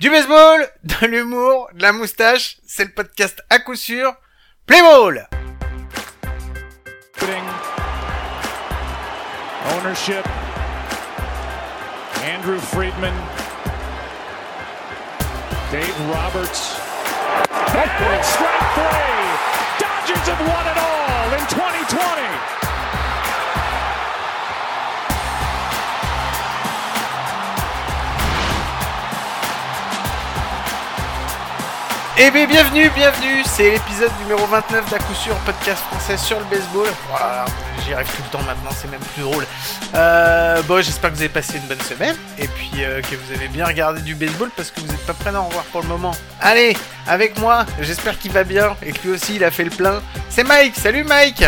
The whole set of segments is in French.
Du baseball, de l'humour, de la moustache, c'est le podcast à coup sûr. Play ball Ownership. Andrew Friedman. Dave Roberts. Strike three. Dodgers have won it all in 2020. Eh bien, bienvenue, bienvenue, c'est l'épisode numéro 29 d'à coup sûr, podcast français sur le baseball. Voilà, j'y arrive tout le temps maintenant, c'est même plus drôle. Euh, bon, j'espère que vous avez passé une bonne semaine, et puis euh, que vous avez bien regardé du baseball, parce que vous n'êtes pas prêts d'en revoir pour le moment. Allez, avec moi, j'espère qu'il va bien, et que lui aussi il a fait le plein. C'est Mike, salut Mike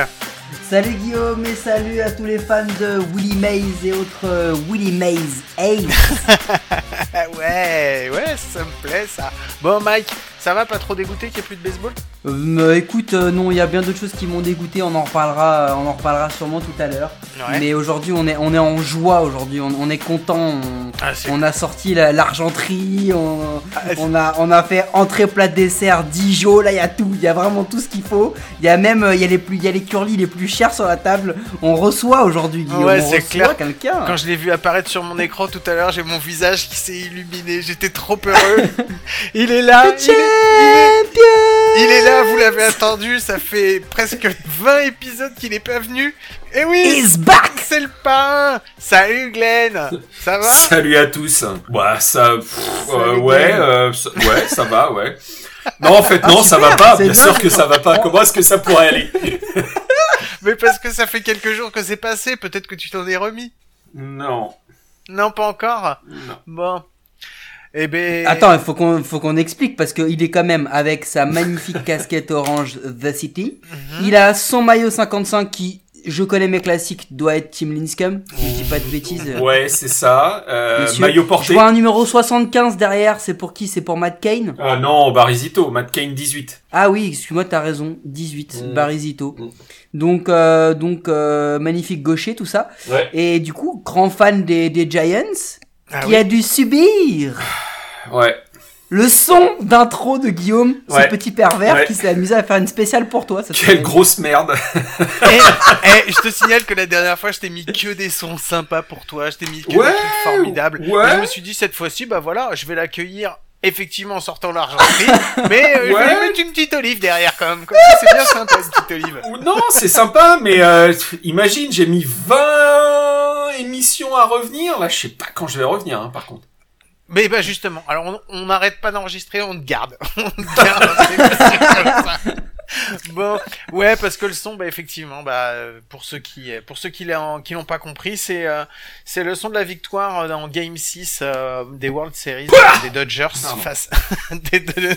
Salut Guillaume et salut à tous les fans de Willy Mays et autres euh, Willy Mays Ace. ouais, ouais, ça me plaît ça. Bon Mike, ça va pas trop dégoûté qu'il n'y ait plus de baseball? Euh, écoute, euh, non, il y a bien d'autres choses qui m'ont dégoûté. On en reparlera, on en reparlera sûrement tout à l'heure. Ouais. Mais aujourd'hui, on est, on est en joie. Aujourd'hui, on, on est content. On, Ah, on a sorti la- l'argenterie. On, Ah, on a, on a fait entrée, plat, dessert, Dijon. Là, il y a tout. Il y a vraiment tout ce qu'il faut. Il y a même, il y a les plus, il y a les curly les plus chers sur la table. On reçoit aujourd'hui, Guillaume. Ouais, c'est reçoit clair. quelqu'un. Quand je l'ai vu apparaître sur mon écran tout à l'heure, j'ai mon visage qui s'est illuminé. J'étais trop heureux. il est là. Il est, il est- il est là, vous l'avez attendu. Ça fait presque 20 épisodes qu'il est pas venu. Et oui, Is back. c'est le pain. Salut Glenn. Ça va? Salut à tous. Bah ça, pff, euh, ouais, euh, ça- ouais, ça va, ouais. Non, en fait, Ah, non, ça va pas. bien. sûr que ça va pas. Comment est-ce que ça pourrait aller? Mais parce que ça fait quelques jours que c'est passé. Peut-être que tu t'en es remis. Non, Non, pas encore. non. Bon. Eh ben. Attends, il faut qu'on faut qu'on explique parce qu'il est quand même avec sa magnifique casquette orange The City. Mhm. Il a son maillot 55 qui, je connais mes classiques, doit être Team Linscombe. Si je dis pas de bêtises. Ouais, c'est ça. Euh, maillot Je porté. vois un numéro 75 derrière. C'est pour qui? C'est pour Matt Kane Ah non, Barizito, Matt Kane 18. Ah oui, excuse-moi, t'as raison. 18, Mm. Barizito. Mm. Donc, euh, donc euh, magnifique gaucher, tout ça. Ouais. Et du coup, grand fan des, des Giants, Ah qui oui. a dû subir Ouais. Le son d'intro de Guillaume, Ouais. ce petit pervers Ouais. qui s'est amusé à faire une spéciale pour toi. cette Quelle grosse merde. Eh, eh, je te signale que la dernière fois, je t'ai mis que des sons sympas pour toi. Je t'ai mis que Ouais, des trucs formidables. ouais. Et je me suis dit cette fois-ci, bah voilà, je vais l'accueillir effectivement en sortant l'argenterie, mais euh, je vais Ouais. mettre une petite olive derrière quand même. Ça, c'est bien sympa une petite olive. Ou non, c'est sympa, mais euh, imagine, j'ai mis 20 émissions à revenir. Là, je sais pas quand je vais revenir, hein, par contre. Mais bah justement, alors on n'arrête pas d'enregistrer, on te garde. on te garde. c'est possible comme ça. Bon, ouais, parce que le son, bah effectivement, bah pour ceux qui pour ceux qui l'ont qui l'ont pas compris, c'est euh, c'est le son de la victoire euh, dans Game 6 euh, des World Series euh, des Dodgers face des- de-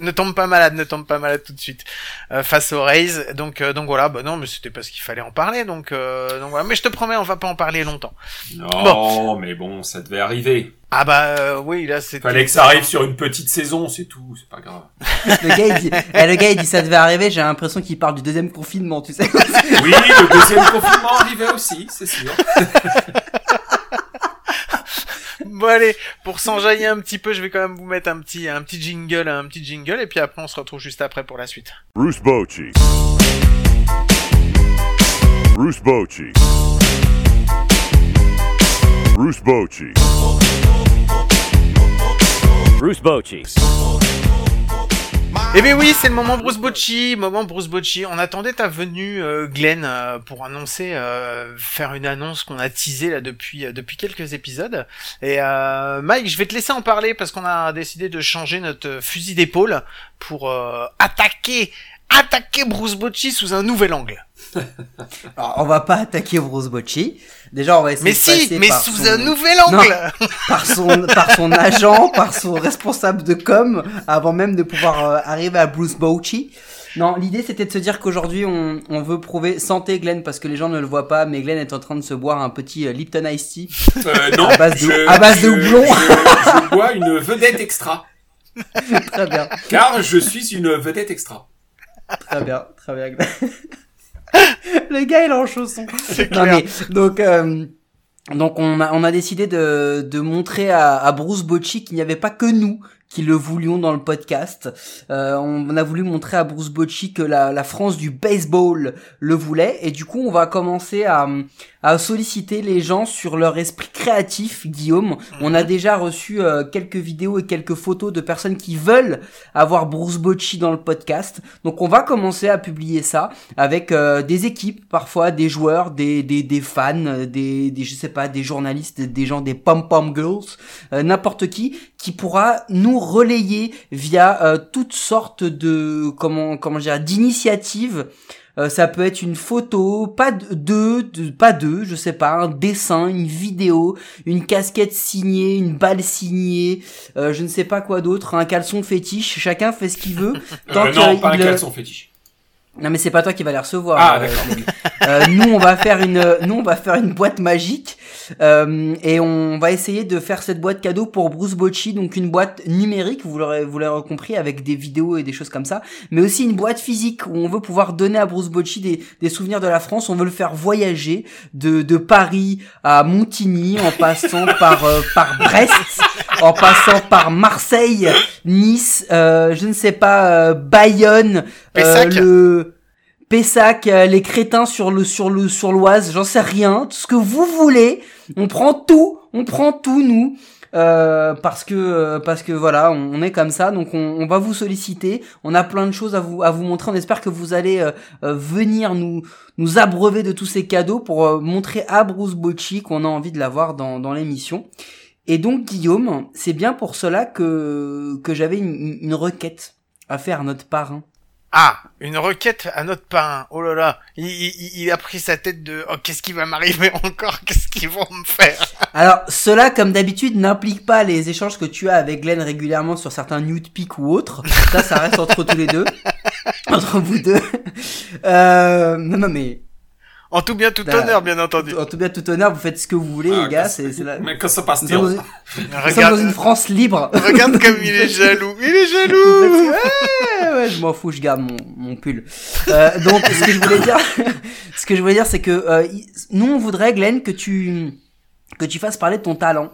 ne, tombe pas malade, ne tombe pas malade tout de suite euh, face aux Rays. Donc euh, donc voilà, bah non, mais c'était parce qu'il fallait en parler, donc euh, donc voilà. Mais je te promets, on va pas en parler longtemps. Non, mais bon, ça devait arriver. Ah bah euh, oui, là c'était. Fallait que ça arrive sur une petite saison, c'est tout, c'est pas grave. Le gars, il dit, eh, le gars, il dit ça devait arriver. J'ai l'impression qu'il parle du deuxième confinement, tu sais. Oui, le deuxième confinement arrivait aussi, c'est sûr. Bon allez, pour s'enjailler un petit peu, je vais quand même vous mettre un petit un petit jingle, un petit jingle, et puis après on se retrouve juste après pour la suite. Bruce Bochy. Bruce Bochy. Bruce Bochy. Bruce Bochy. Eh bien oui, c'est le moment Bruce Bocci, moment Bruce Bocci. On attendait ta venue, euh, Glenn, euh, pour annoncer, euh, faire une annonce qu'on a teasée là depuis depuis quelques épisodes. Et Mike, je vais te laisser en parler parce qu'on a décidé de changer notre fusil d'épaule pour attaquer attaquer Bruce Bocci sous un nouvel angle. Alors, on va pas attaquer Bruce Bocci. Déjà, on va essayer Mais de si, passer mais par sous son- un nouvel angle. par son, par son agent, par son responsable de com, avant même de pouvoir euh, arriver à Bruce Bocci. Non, l'idée c'était de se dire qu'aujourd'hui on, on veut prouver santé Glenn parce que les gens ne le voient pas, mais Glenn est en train de se boire un petit euh, Lipton Ice Tea. Euh, non, À base de- je- à base de houblon. Je, je bois une vedette extra, très bien, car je suis une vedette extra. très bien, très bien. Le gars il est en chaussson. C'est Non clair. mais donc euh, Donc on a, on a décidé de, de montrer à, à Bruce Bocci qu'il n'y avait pas que nous qui le voulions dans le podcast. Euh, on a voulu montrer à Bruce Bocci que la, la France du baseball le voulait et du coup on va commencer à, à solliciter les gens sur leur esprit créatif, Guillaume. On a déjà reçu euh, quelques vidéos et quelques photos de personnes qui veulent avoir Bruce Bocci dans le podcast. Donc on va commencer à publier ça avec euh, des équipes, parfois des joueurs, des, des, des fans, euh, des, des je sais pas, des journalistes, des gens, des pom pom girls, euh, n'importe qui qui pourra nous relayer via euh, toutes sortes de comment comment dire d'initiatives euh, ça peut être une photo, pas de- deux, de- pas deux, je sais pas, un dessin, une vidéo, une casquette signée, une balle signée, euh, je ne sais pas quoi d'autre, un caleçon fétiche. Chacun fait ce qu'il veut. Tant Euh, non, pas un caleçon fétiche. Non mais c'est pas toi qui va les recevoir. Ah, euh. Euh, nous on va faire une, nous on va faire une boîte magique euh, et on va essayer de faire cette boîte cadeau pour Bruce Bocci, donc une boîte numérique, vous l'aurez, vous l'aurez compris, avec des vidéos et des choses comme ça, mais aussi une boîte physique où on veut pouvoir donner à Bruce Bocci des, des souvenirs de la France. On veut le faire voyager de, de Paris à Montigny en passant par euh, par Brest, en passant par Marseille, Nice, euh, je ne sais pas, Bayonne, euh, le Pessac, euh, les crétins sur le sur le sur l'Oise, j'en sais rien, tout ce que vous voulez, on prend tout, on prend tout nous. euh, parce que euh, parce que voilà on, est comme ça donc on, va vous solliciter. On a plein de choses à vous à vous montrer. On espère que vous allez venir nous nous abreuver de tous ces cadeaux pour montrer à Bruce Bocci qu'on a envie de l'avoir dans dans l'émission. Et donc Guillaume c'est bien pour cela que que j'avais une, une requête à faire à notre parrain Ah, une requête à notre parrain. Oh là là, il, il- il a pris sa tête de oh qu'est-ce qui va m'arriver encore, qu'est-ce qu'ils vont me faire? Alors, cela, comme d'habitude, n'implique pas les échanges que tu as avec Glenn régulièrement sur certains nude pics ou autres. Ça, ça reste entre tous les deux. Entre vous deux. Euh, non, non, mais, En tout bien, tout Bah, honneur, bien entendu. en tout bien, tout honneur, vous faites ce que vous voulez, Ah, les gars. C'est, c'est la... Mais quand ça passe sommes, dans bien. une... nous sommes Regarde, dans une France libre. regarde comme il est jaloux. Il est jaloux. ouais, ouais, je m'en fous, je garde mon, mon pull. Euh, donc, ce que je voulais dire, ce que je voulais dire, c'est que euh, nous, on voudrait, Glenn, que tu que tu fasses parler de ton talent,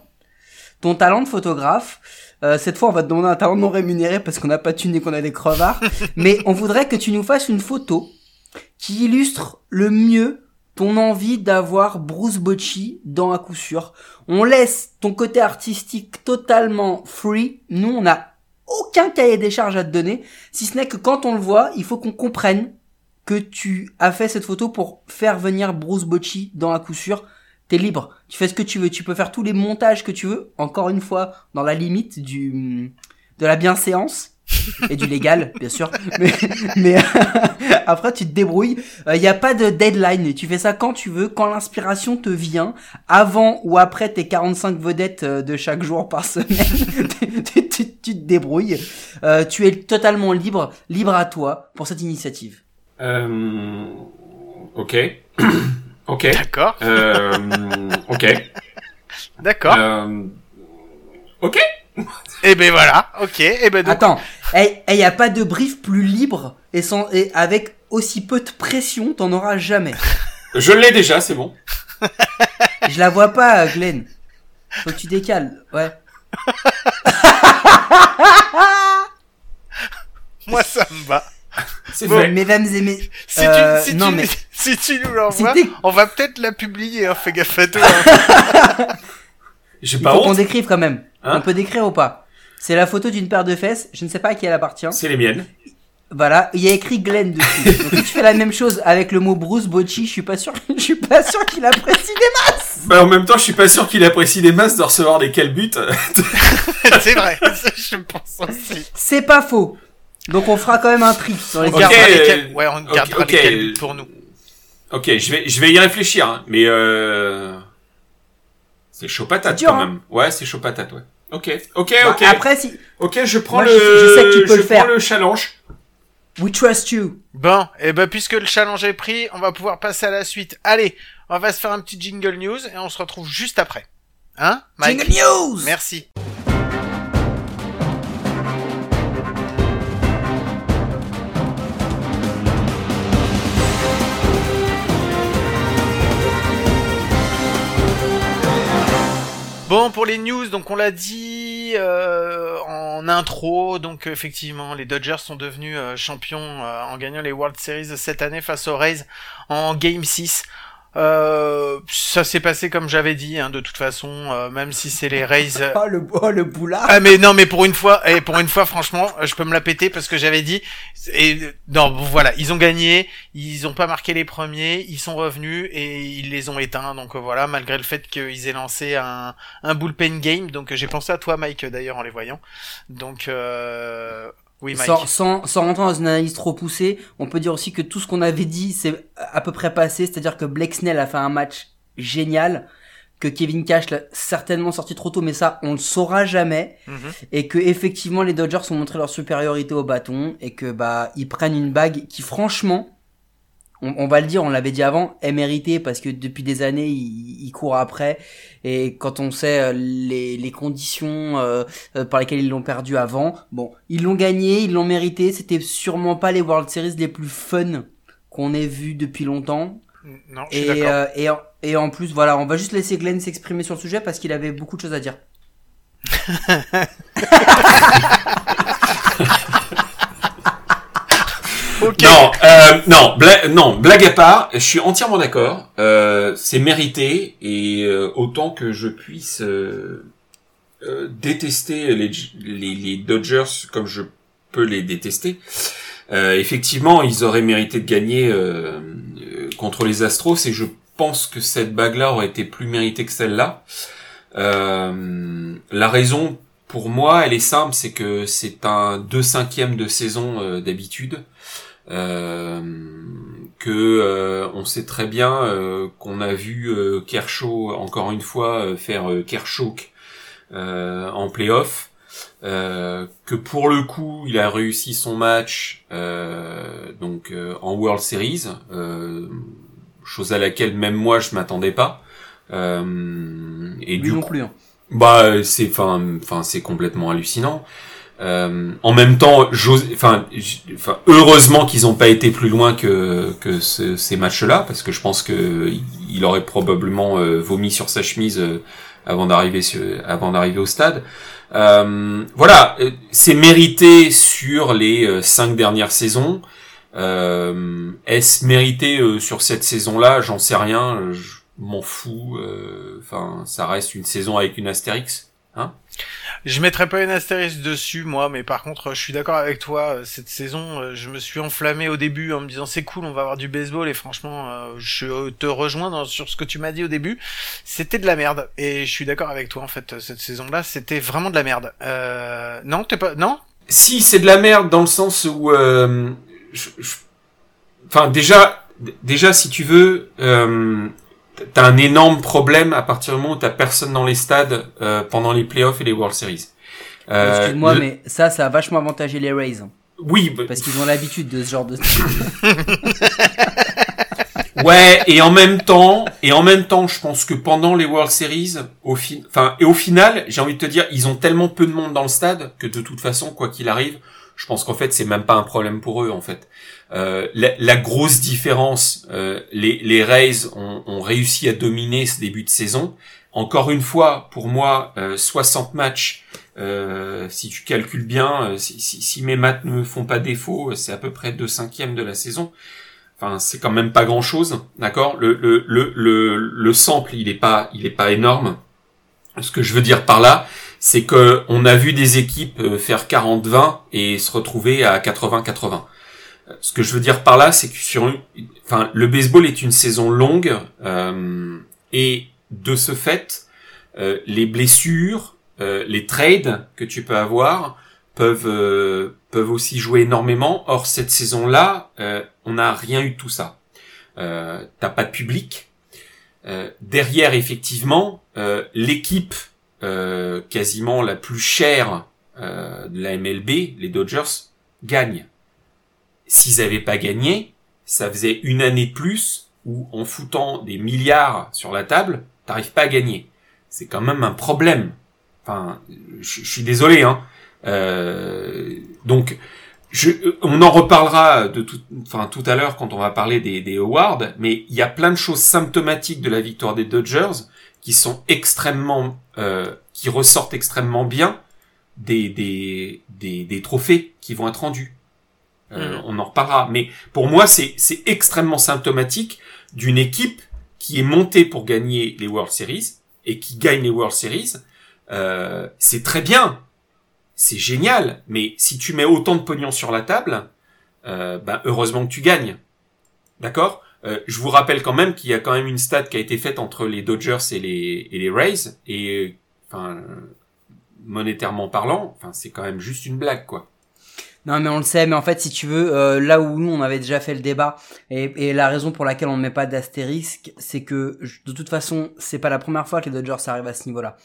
ton talent de photographe. Euh, cette fois, on va te demander un talent non rémunéré parce qu'on n'a pas de thune et qu'on a des crevards. mais on voudrait que tu nous fasses une photo qui illustre le mieux ton envie d'avoir Bruce Bocci dans à coup sûr. On laisse ton côté artistique totalement free. Nous, on n'a aucun cahier des charges à te donner, si ce n'est que quand on le voit, il faut qu'on comprenne que tu as fait cette photo pour faire venir Bruce Bocci dans à coup sûr. T'es libre, tu fais ce que tu veux, tu peux faire tous les montages que tu veux, encore une fois, dans la limite du de la bienséance et du légal, bien sûr. Mais, mais après, tu te débrouilles. Il n'y a pas de deadline. Tu fais ça quand tu veux, quand l'inspiration te vient, avant ou après tes 45 vedettes euh, de chaque jour par semaine. tu, tu- tu te débrouilles. Euh, tu es totalement libre, libre à toi pour cette initiative. Euh, ok. ok. D'accord, Euh, ok. d'accord. Euh, ok. Et ben voilà, ok. Et ben donc, Attends, il n'y a pas de brief plus libre et, sans, et avec aussi peu de pression, t'en auras jamais. Je l'ai déjà, c'est bon. Je la vois pas, Glenn. Faut que tu décales, ouais. moi ça me va. C'est Bon. Mesdames et messieurs, Si Euh, tu, si non, tu, mais- si tu nous l'envoies, on va peut-être la publier. Hein, fais gaffe à toi. hein. J'ai il pas faut qu'on décrive quand même. Hein On peut décrire ou pas? C'est la photo d'une paire de fesses, je ne sais pas à qui elle appartient. C'est les miennes. Voilà, il y a écrit Glenn dessus. Donc si tu fais la même chose avec le mot Bruce Bocci, je suis pas sûr, je suis pas sûr qu'il apprécie des masses. Bah, en même temps, je suis pas sûr qu'il apprécie des masses de recevoir des calbutes. C'est vrai, je pense aussi. C'est pas faux. Donc on fera quand même un tri dans les On Ok, cartes. gardera euh, lesquels, ouais, on gardera ok. lesquels pour nous. ok, je vais, je vais y réfléchir, hein, mais euh... c'est chaud patate dur, quand hein. même. Ouais, c'est chaud patate, ouais. Ok, ok, Bah, ok. Après, si Ok, je prends Moi, le, je sais- je sais que tu peux le prends faire. le challenge. we trust you. Bon, et ben puisque le challenge est pris, on va pouvoir passer à la suite. Allez, on va se faire un petit jingle news et on se retrouve juste après. Hein, Mike Jingle news. Merci. Pour les news, donc on l'a dit euh, en intro, donc effectivement les Dodgers sont devenus euh, champions euh, en gagnant les World Series cette année face aux Rays en Game 6. Euh, ça s'est passé comme j'avais dit, hein, de toute façon, euh, même si c'est les Rays. Oh le, oh, le boulard. Ah mais non mais pour une fois et pour une fois franchement je peux me la péter parce que j'avais dit et non bon, voilà ils ont gagné ils ont pas marqué les premiers ils sont revenus et ils les ont éteints donc euh, voilà malgré le fait qu'ils aient lancé un un bullpen game donc j'ai pensé à toi Mike d'ailleurs en les voyant donc euh... oui Mike Sans, sans, sans rentrer dans une analyse trop poussée, on peut dire aussi que tout ce qu'on avait dit, c'est à peu près passé. C'est-à-dire que Blake Snell a fait un match génial, que Kevin Cash l'a certainement sorti trop tôt, mais ça, on le saura jamais. Mhm. Et que effectivement, les Dodgers ont montré leur supériorité au bâton et que bah ils prennent une bague qui, franchement, on, on va le dire, on l'avait dit avant, est méritée parce que depuis des années, ils, ils courent après. Et quand on sait euh, les, les conditions euh, euh, par lesquelles ils l'ont perdu avant, bon, ils l'ont gagné, ils l'ont mérité. C'était sûrement pas les World Series les plus fun qu'on ait vu depuis longtemps. non je suis Et, euh, et, en- et en plus, voilà, on va juste laisser Glenn s'exprimer sur le sujet parce qu'il avait beaucoup de choses à dire. Non, euh, non, bla- non, blague à part, je suis entièrement d'accord. Euh, c'est mérité et euh, autant que je puisse détester les, Dodgers comme je peux les détester. effectivement, ils auraient mérité de gagner contre les Astros et je pense que cette bague-là aurait été plus méritée que celle-là. La raison, pour moi, elle est simple, c'est que c'est un 2 cinquièmes de saison d'habitude. Euh, que euh, on sait très bien euh, qu'on a vu euh, Kershaw encore une fois euh, faire Kershaw euh, en playoff, euh, que pour le coup il a réussi son match euh, donc euh, en World Series, euh, chose à laquelle même moi je m'attendais pas. Euh, et Lui du non coup, plus. hein. bah c'est enfin enfin c'est complètement hallucinant. Euh, en même temps, enfin, heureusement qu'ils n'ont pas été plus loin que que ce- ces matchs-là, parce que je pense que il aurait probablement euh, vomi sur sa chemise euh, avant d'arriver avant d'arriver au stade. Euh, voilà, c'est mérité sur les cinq dernières saisons. Est-ce mérité sur cette saison-là? J'en sais rien. Je m'en fous. Enfin, ça reste une saison avec une astérix. Je mettrais pas une astérisque dessus, moi, mais par contre, je suis d'accord avec toi. euh, Cette saison, euh, je me suis enflammé au début en me disant c'est cool, on va avoir du baseball, et franchement, euh, je te rejoins sur ce que tu m'as dit au début. C'était de la merde, et je suis d'accord avec toi en fait. Cette saison-là, c'était vraiment de la merde. Euh... Non, t'es pas, non? Si, c'est de la merde dans le sens où, euh, je- je- enfin déjà, déjà si tu veux, euh, t'as un énorme problème à partir du moment où t'as personne dans les stades euh, pendant les playoffs et les World Series. Euh, Excuse-moi, le- mais ça, ça a vachement avantagé les Rays. hein, oui, bah, Parce qu'ils ont l'habitude de ce genre de... Ouais, et en même temps, et en même temps, je pense que pendant les World Series, au fin, enfin, et au final, j'ai envie de te dire, ils ont tellement peu de monde dans le stade que de toute façon, quoi qu'il arrive, je pense qu'en fait, c'est même pas un problème pour eux, en fait. Euh, la, la grosse différence, euh, les, les Rays ont, ont réussi à dominer ce début de saison. Encore une fois, pour moi, euh, 60 matchs, euh, si tu calcules bien, euh, si, si, si mes maths ne me font pas défaut, c'est à peu près deux cinquièmes de la saison. Enfin, c'est quand même pas grand chose, d'accord? Le, le, le, le, le sample, il est pas, il est pas énorme. Ce que je veux dire par là, c'est que on a vu des équipes faire 40-20 et se retrouver à 80-80. Ce que je veux dire par là, c'est que sur, enfin, le baseball est une saison longue euh, et de ce fait, euh, les blessures, euh, les trades que tu peux avoir peuvent peuvent aussi jouer énormément. Or cette saison-là, on n'a rien eu de tout ça. T'as pas de public. Derrière, effectivement, l'équipe quasiment la plus chère de la MLB, les Dodgers, gagne. S'ils avaient pas gagné, ça faisait une année plus où, en foutant des milliards sur la table, t'arrives pas à gagner. C'est quand même un problème. Enfin, je je suis désolé, hein. Euh, donc, je, on en reparlera de tout, enfin tout à l'heure quand on va parler des, des awards, mais il y a plein de choses symptomatiques de la victoire des Dodgers qui sont extrêmement euh, qui ressortent extrêmement bien des, des, des, des trophées qui vont être rendus. Euh, Mhm. On en reparlera. Mais pour moi, c'est c'est extrêmement symptomatique d'une équipe qui est montée pour gagner les World Series et qui gagne les World Series. Euh, c'est très bien, c'est génial. Mais si tu mets autant de pognon sur la table, euh, ben heureusement que tu gagnes. D'accord? Euh, Je vous rappelle quand même qu'il y a quand même une stat qui a été faite entre les Dodgers et les, et les Rays. Et euh, enfin, monétairement parlant, enfin c'est quand même juste une blague quoi. Non, mais on le sait, mais en fait, si tu veux, euh, là où nous, on avait déjà fait le débat, et, la raison pour laquelle on ne met pas d'astérisque, c'est que, de toute façon, c'est pas la première fois que les Dodgers arrivent à ce niveau-là.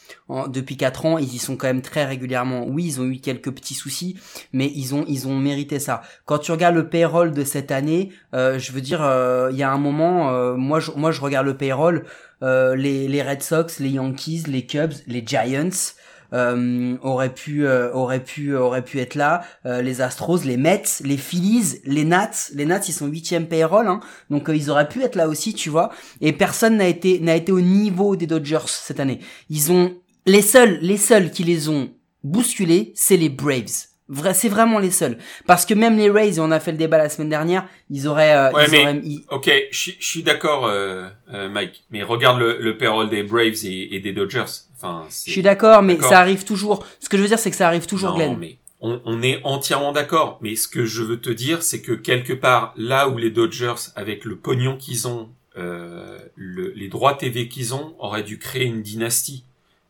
Depuis quatre ans, ils y sont quand même très régulièrement. Oui, ils ont eu quelques petits soucis, mais ils ont, ils ont mérité ça. Quand tu regardes le payroll de cette année, euh, je veux dire, euh, il y a un moment, moi, je, moi, je regarde le payroll, les Red Sox, les Yankees, les Cubs, les Giants, euh, auraient pu euh, auraient pu auraient pu être là. Euh, les Astros les Mets les Phillies les Nats. Les Nats ils sont huitième payroll hein, donc ils auraient pu être là aussi tu vois. Et personne n'a été n'a été au niveau des Dodgers cette année. Ils ont les seuls les seuls qui les ont bousculés c'est les Braves. Vrai, c'est vraiment les seuls. Parce que même les Rays on a fait le débat la semaine dernière ils auraient euh, Ouais, ils mais- auraient- ils- Ok, je suis- je suis d'accord, euh, euh, Mike. Mais regarde le, le payroll des Braves et, et des Dodgers. Enfin, je suis d'accord mais ça arrive toujours ce que je veux dire c'est que ça arrive toujours Non, Glenn mais on, on est entièrement d'accord. Mais ce que je veux te dire, c'est que quelque part, là où les Dodgers, avec le pognon qu'ils ont, euh, le- les droits TV qu'ils ont, auraient dû créer une dynastie.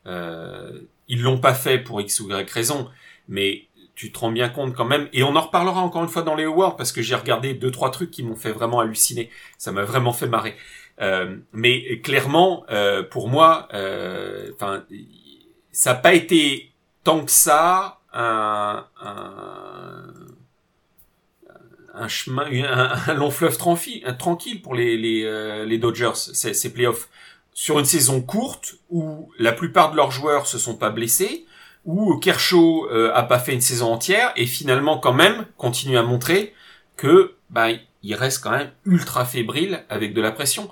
Euh, ils l'ont pas fait pour X ou Y raison, mais tu te rends bien compte quand même. Et on en reparlera encore une fois dans les awards parce que j'ai regardé deux trois trucs qui m'ont fait vraiment halluciner. Ça m'a vraiment fait marrer. Euh, mais clairement, euh, pour moi, euh, enfin, ça n'a pas été tant que ça un, un, un chemin, un, long fleuve tranquille, tranquille pour les, les, euh, les Dodgers, ces, ces playoffs. Sur une saison courte où la plupart de leurs joueurs se sont pas blessés, où Kershaw euh, a pas fait une saison entière et finalement quand même continue à montrer que bah il reste quand même ultra fébrile avec de la pression.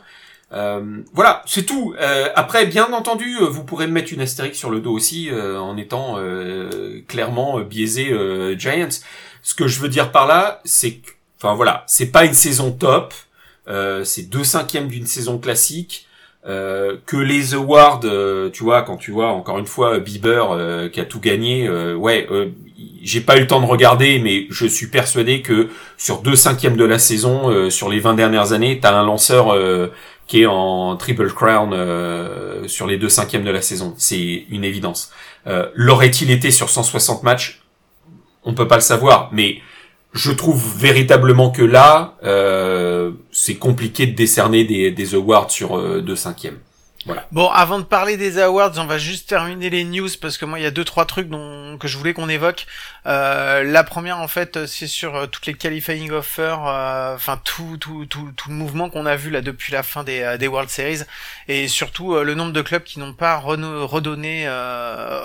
Euh, voilà, c'est tout. Euh, après, bien entendu, euh, vous pourrez me mettre une astérix sur le dos aussi euh, en étant euh, clairement euh, biaisé Giants. Ce que je veux dire par là, c'est que, enfin voilà, c'est pas une saison top. C'est deux cinquièmes d'une saison classique. Que les awards, tu vois, quand tu vois encore une fois Bieber qui a tout gagné, ouais, j'ai pas eu le temps de regarder, mais je suis persuadé que sur deux cinquièmes de la saison, euh, sur les 20 dernières années, t'as un lanceur euh, qui est en triple crown euh, sur les deux cinquièmes de la saison. C'est une évidence. Euh, L'aurait-il été sur 160 matchs? On peut pas le savoir, mais je trouve véritablement que là, euh, c'est compliqué de décerner des, des awards sur euh, deux cinquièmes. Bon, avant de parler des awards, on va juste terminer les news parce que moi il y a deux trois trucs dont que je voulais qu'on évoque. Euh, la première en fait, c'est sur euh, toutes les qualifying offers, euh, enfin tout tout tout tout le mouvement qu'on a vu là depuis la fin des euh, des World Series et surtout le nombre de clubs qui n'ont pas reno- redonné,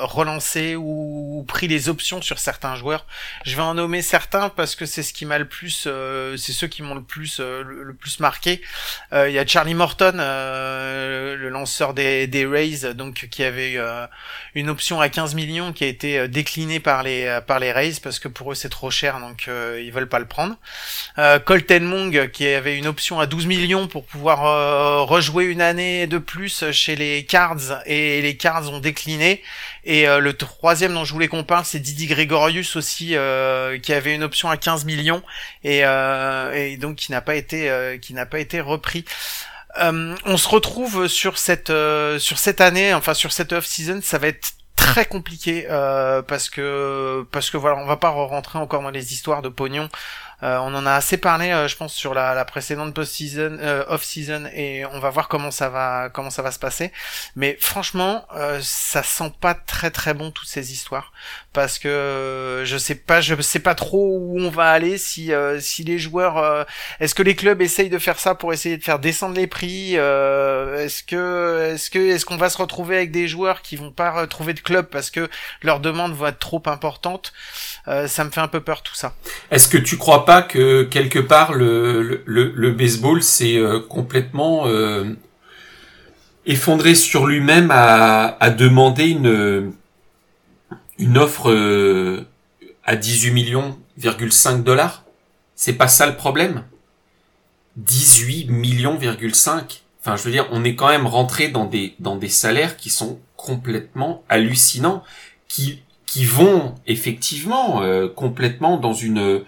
relancé ou, pris les options sur certains joueurs. Je vais en nommer certains parce que c'est ce qui m'a le plus, c'est ceux qui m'ont le plus le, le plus marqué. Il y a Charlie Morton, le lanceur des, des Rays, donc qui avait eu, euh, une option à 15 millions qui a été euh, déclinée par les euh, par les Rays parce que pour eux c'est trop cher, donc euh, ils veulent pas le prendre. Euh, Colton Mong qui avait une option à 12 millions pour pouvoir euh, rejouer une année de plus chez les Cards et les Cards ont décliné. Et le troisième dont je voulais qu'on parle, c'est Didi Gregorius aussi, qui avait une option à 15 millions et, et donc qui n'a pas été qui n'a pas été repris. Euh, on se retrouve sur cette euh, sur cette année, enfin sur cette off season, ça va être très compliqué euh, parce que parce que voilà, on va pas rentrer encore dans les histoires de pognon. On en a assez parlé, je pense, sur la, la précédente post-season, off-season, et on va voir comment ça va, comment ça va se passer. Mais franchement, ça sent pas très très bon toutes ces histoires, parce que euh, je sais pas, je sais pas trop où on va aller si euh, si les joueurs, euh, est-ce que les clubs essayent de faire ça pour essayer de faire descendre les prix euh, Est-ce que est-ce que est-ce qu'on va se retrouver avec des joueurs qui vont pas retrouver de club parce que leurs demandes vont être trop importantes Euh, Ça me fait un peu peur tout ça. Est-ce que tu crois pas que quelque part le, le, le, baseball c'est complètement effondré sur lui-même à, à demander une une offre euh, à 18 millions 5 dollars? C'est pas ça le problème? 18 millions 5. Enfin, je veux dire, on est quand même rentré dans des dans des salaires qui sont complètement hallucinants, qui qui vont effectivement euh, complètement dans une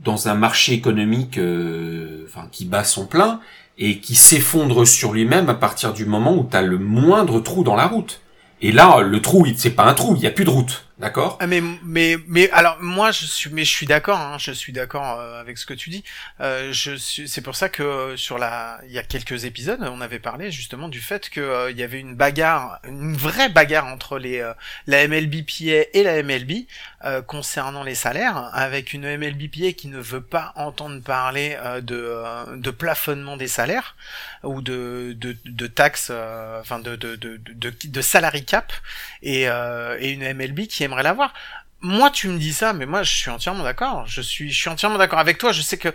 dans un marché économique euh, enfin qui bat son plein et qui s'effondre sur lui-même à partir du moment où tu as le moindre trou dans la route. Et là, le trou, c'est pas un trou, il y a plus de route. D'accord. Ah, mais mais mais alors moi je suis mais je suis d'accord hein, je suis d'accord euh, avec ce que tu dis. Euh, je suis c'est pour ça que euh, sur la il y a quelques épisodes on avait parlé justement du fait que euh, il y avait une bagarre une vraie bagarre entre les la MLBPA et la MLB concernant les salaires avec une MLBPA qui ne veut pas entendre parler de de plafonnement des salaires ou de de, de taxes enfin de de, de de de salary cap et et une MLB qui aimerait l'avoir. Moi, tu me dis ça, mais moi, je suis entièrement d'accord. Je suis, je suis entièrement d'accord avec toi. Je sais que,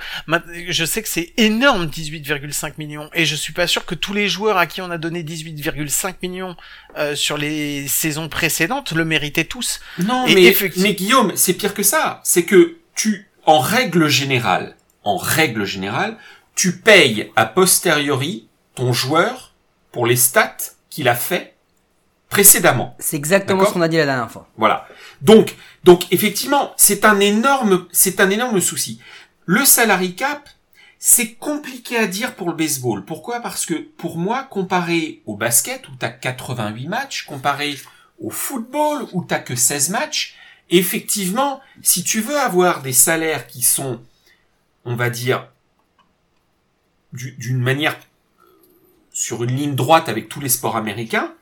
je sais que c'est énorme, 18,5 millions, et je suis pas sûr que tous les joueurs à qui on a donné 18,5 millions euh, sur les saisons précédentes le méritaient tous. Non, Et mais, effectivement- mais Guillaume, c'est pire que ça. C'est que tu, en règle générale, en règle générale, tu payes a posteriori ton joueur pour les stats qu'il a fait précédemment. C'est exactement ce qu'on a dit la dernière fois. Voilà. Donc, donc effectivement, c'est un énorme, c'est un énorme souci. Le salary cap, c'est compliqué à dire pour le baseball. Pourquoi? Parce que pour moi, comparé au basket où t'as 88 matchs, comparé au football où t'as que 16 matchs, effectivement, si tu veux avoir des salaires qui sont, on va dire, du- d'une manière sur une ligne droite avec tous les sports américains,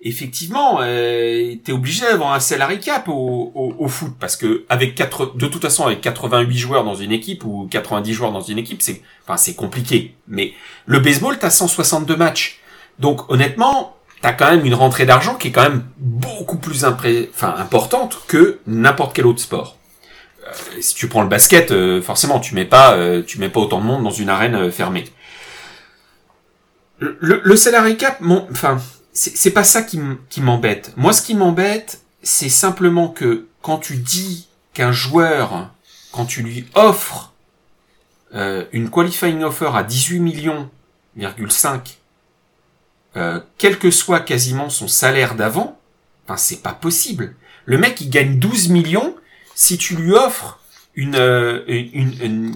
effectivement, euh, t'es obligé d'avoir un salary cap au, foot parce que avec quatre, de toute façon, avec 88 joueurs dans une équipe ou 90 joueurs dans une équipe, c'est, enfin, c'est compliqué. Mais le baseball, t'as 162 matchs, donc honnêtement, t'as quand même une rentrée d'argent qui est quand même beaucoup plus impré- enfin, importante que n'importe quel autre sport. Euh, si tu prends le basket, euh, forcément, tu mets pas, euh, tu mets pas autant de monde dans une arène fermée. Le, le, le salary cap, mon, enfin, c'est pas ça qui m'embête. Moi, ce qui m'embête, c'est simplement que quand tu dis qu'un joueur, quand tu lui offres euh, une qualifying offer à 18 millions, 5, euh, quel que soit quasiment son salaire d'avant, enfin, c'est pas possible. Le mec, il gagne 12 millions si tu lui offres une, euh, une,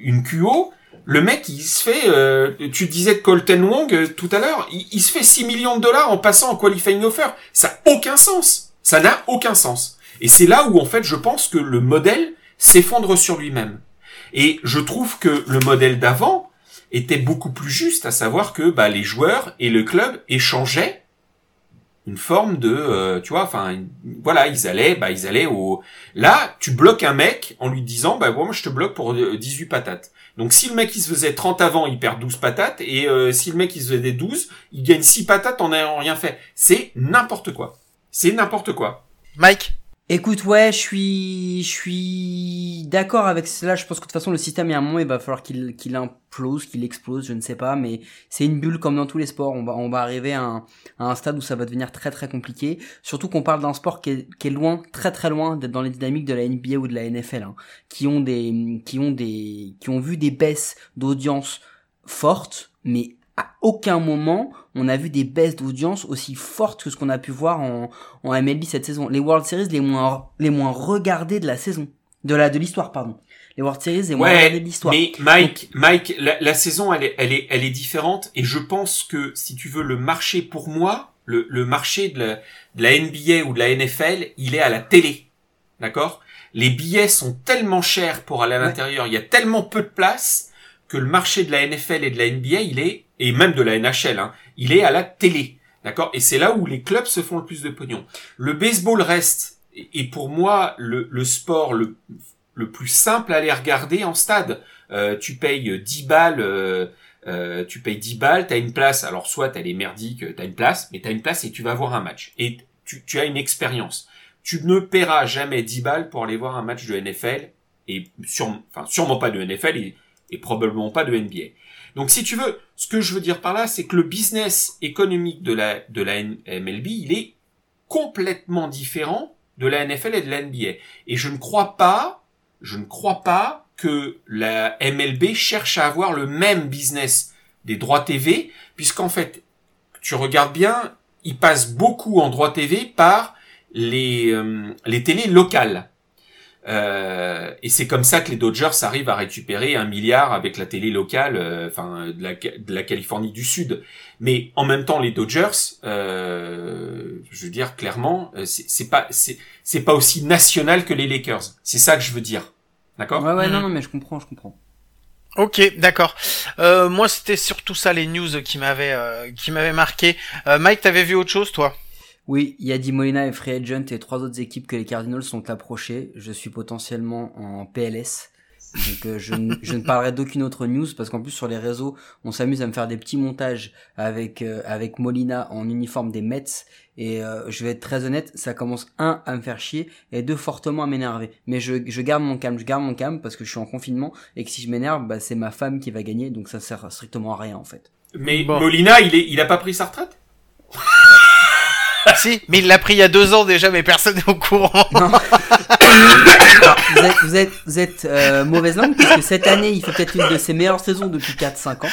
une QO, le mec, il se fait, euh, tu disais de Colton Wong euh, tout à l'heure, il, se fait 6 millions de dollars en passant en qualifying offer. Ça n'a aucun sens. Ça n'a aucun sens. Et c'est là où, en fait, je pense que le modèle s'effondre sur lui-même. Et je trouve que le modèle d'avant était beaucoup plus juste, à savoir que bah, les joueurs et le club échangeaient une forme de, euh, tu vois, enfin, voilà, ils allaient, bah, ils allaient au. Là, tu bloques un mec en lui disant, bah, moi, je te bloque pour euh, 18 patates. Donc, si le mec il se faisait 30 avant, il perd 12 patates, et euh, si le mec il se faisait 12, il gagne 6 patates en n'ayant rien fait. C'est n'importe quoi. C'est n'importe quoi. Mike, Écoute, ouais, je suis, je suis d'accord avec cela. Je pense que de toute façon, le système, il y a un moment, il va falloir qu'il, qu'il implose, qu'il explose, je ne sais pas, mais c'est une bulle comme dans tous les sports. On va, on va arriver à un, à un stade où ça va devenir très très compliqué. Surtout qu'on parle d'un sport qui est, qui est loin, très très loin d'être dans les dynamiques de la NBA ou de la NFL, hein, qui ont des, qui ont des, qui ont vu des baisses d'audience fortes, mais à aucun moment on a vu des baisses d'audience aussi fortes que ce qu'on a pu voir en, en MLB cette saison. Les World Series les moins les moins regardés de la saison, de la de l'histoire pardon. Les World Series les moins regardés de l'histoire. mais Mike, Mike, la, la saison, elle est, elle est, elle est différente, et je pense que si tu veux le marché pour moi, le, le marché de la, de la NBA ou de la NFL, il est à la télé, d'accord? Les billets sont tellement chers pour aller à Ouais. l'intérieur, il y a tellement peu de place que le marché de la NFL et de la NBA, il est, et même de la NHL, hein, il est à la télé, d'accord? Et c'est là où les clubs se font le plus de pognon. Le baseball reste, et pour moi, le, le sport le le plus simple à aller regarder en stade. Euh, tu payes 10 balles, euh, euh, tu payes 10 balles, t'as une place. Alors soit elle est merdique, t'as une place, mais t'as une place et tu vas voir un match. Et tu, tu as une expérience. Tu ne paieras jamais 10 balles pour aller voir un match de NFL et sur, enfin sûrement pas de NFL et et probablement pas de NBA. Donc si tu veux, ce que je veux dire par là, c'est que le business économique de la de la MLB, il est complètement différent de la NFL et de la NBA. Et je ne crois pas, je ne crois pas que la MLB cherche à avoir le même business des droits TV, puisqu'en fait, tu regardes bien, il passe beaucoup en droits TV par les, euh, les télés locales. Euh, et c'est comme ça que les Dodgers arrivent à récupérer un milliard avec la télé locale, euh, enfin de, la, de la Californie du Sud. Mais en même temps, les Dodgers, euh, je veux dire clairement, euh, c'est pas c'est pas aussi national que les Lakers. C'est ça que je veux dire. D'accord? Ouais ouais non non mais je comprends je comprends. Ok, d'accord. Euh, moi, c'était surtout ça les news qui m'avaient euh, qui m'avaient marqué. Euh, Mike, t'avais vu autre chose, toi? Oui, il y a Di Molina et Free Agent et trois autres équipes que les Cardinals sont approchées. Je suis potentiellement en PLS. Donc euh, je, ne- je ne parlerai d'aucune autre news parce qu'en plus sur les réseaux, on s'amuse à me faire des petits montages avec euh, avec Molina en uniforme des Mets et euh, je vais être très honnête, ça commence un à me faire chier et deux fortement à m'énerver. Mais je, je garde mon calme, je garde mon calme parce que je suis en confinement et que si je m'énerve, bah, c'est ma femme qui va gagner donc ça sert strictement à rien en fait. Mais Bon. Molina, il est, il a pas pris sa retraite? Si, mais il l'a pris il y a deux ans déjà, mais personne n'est au courant. Non. Alors, vous êtes, vous êtes, vous êtes euh, mauvaise langue parce que cette année, il fait peut-être une de ses meilleures saisons depuis 4-5 ans.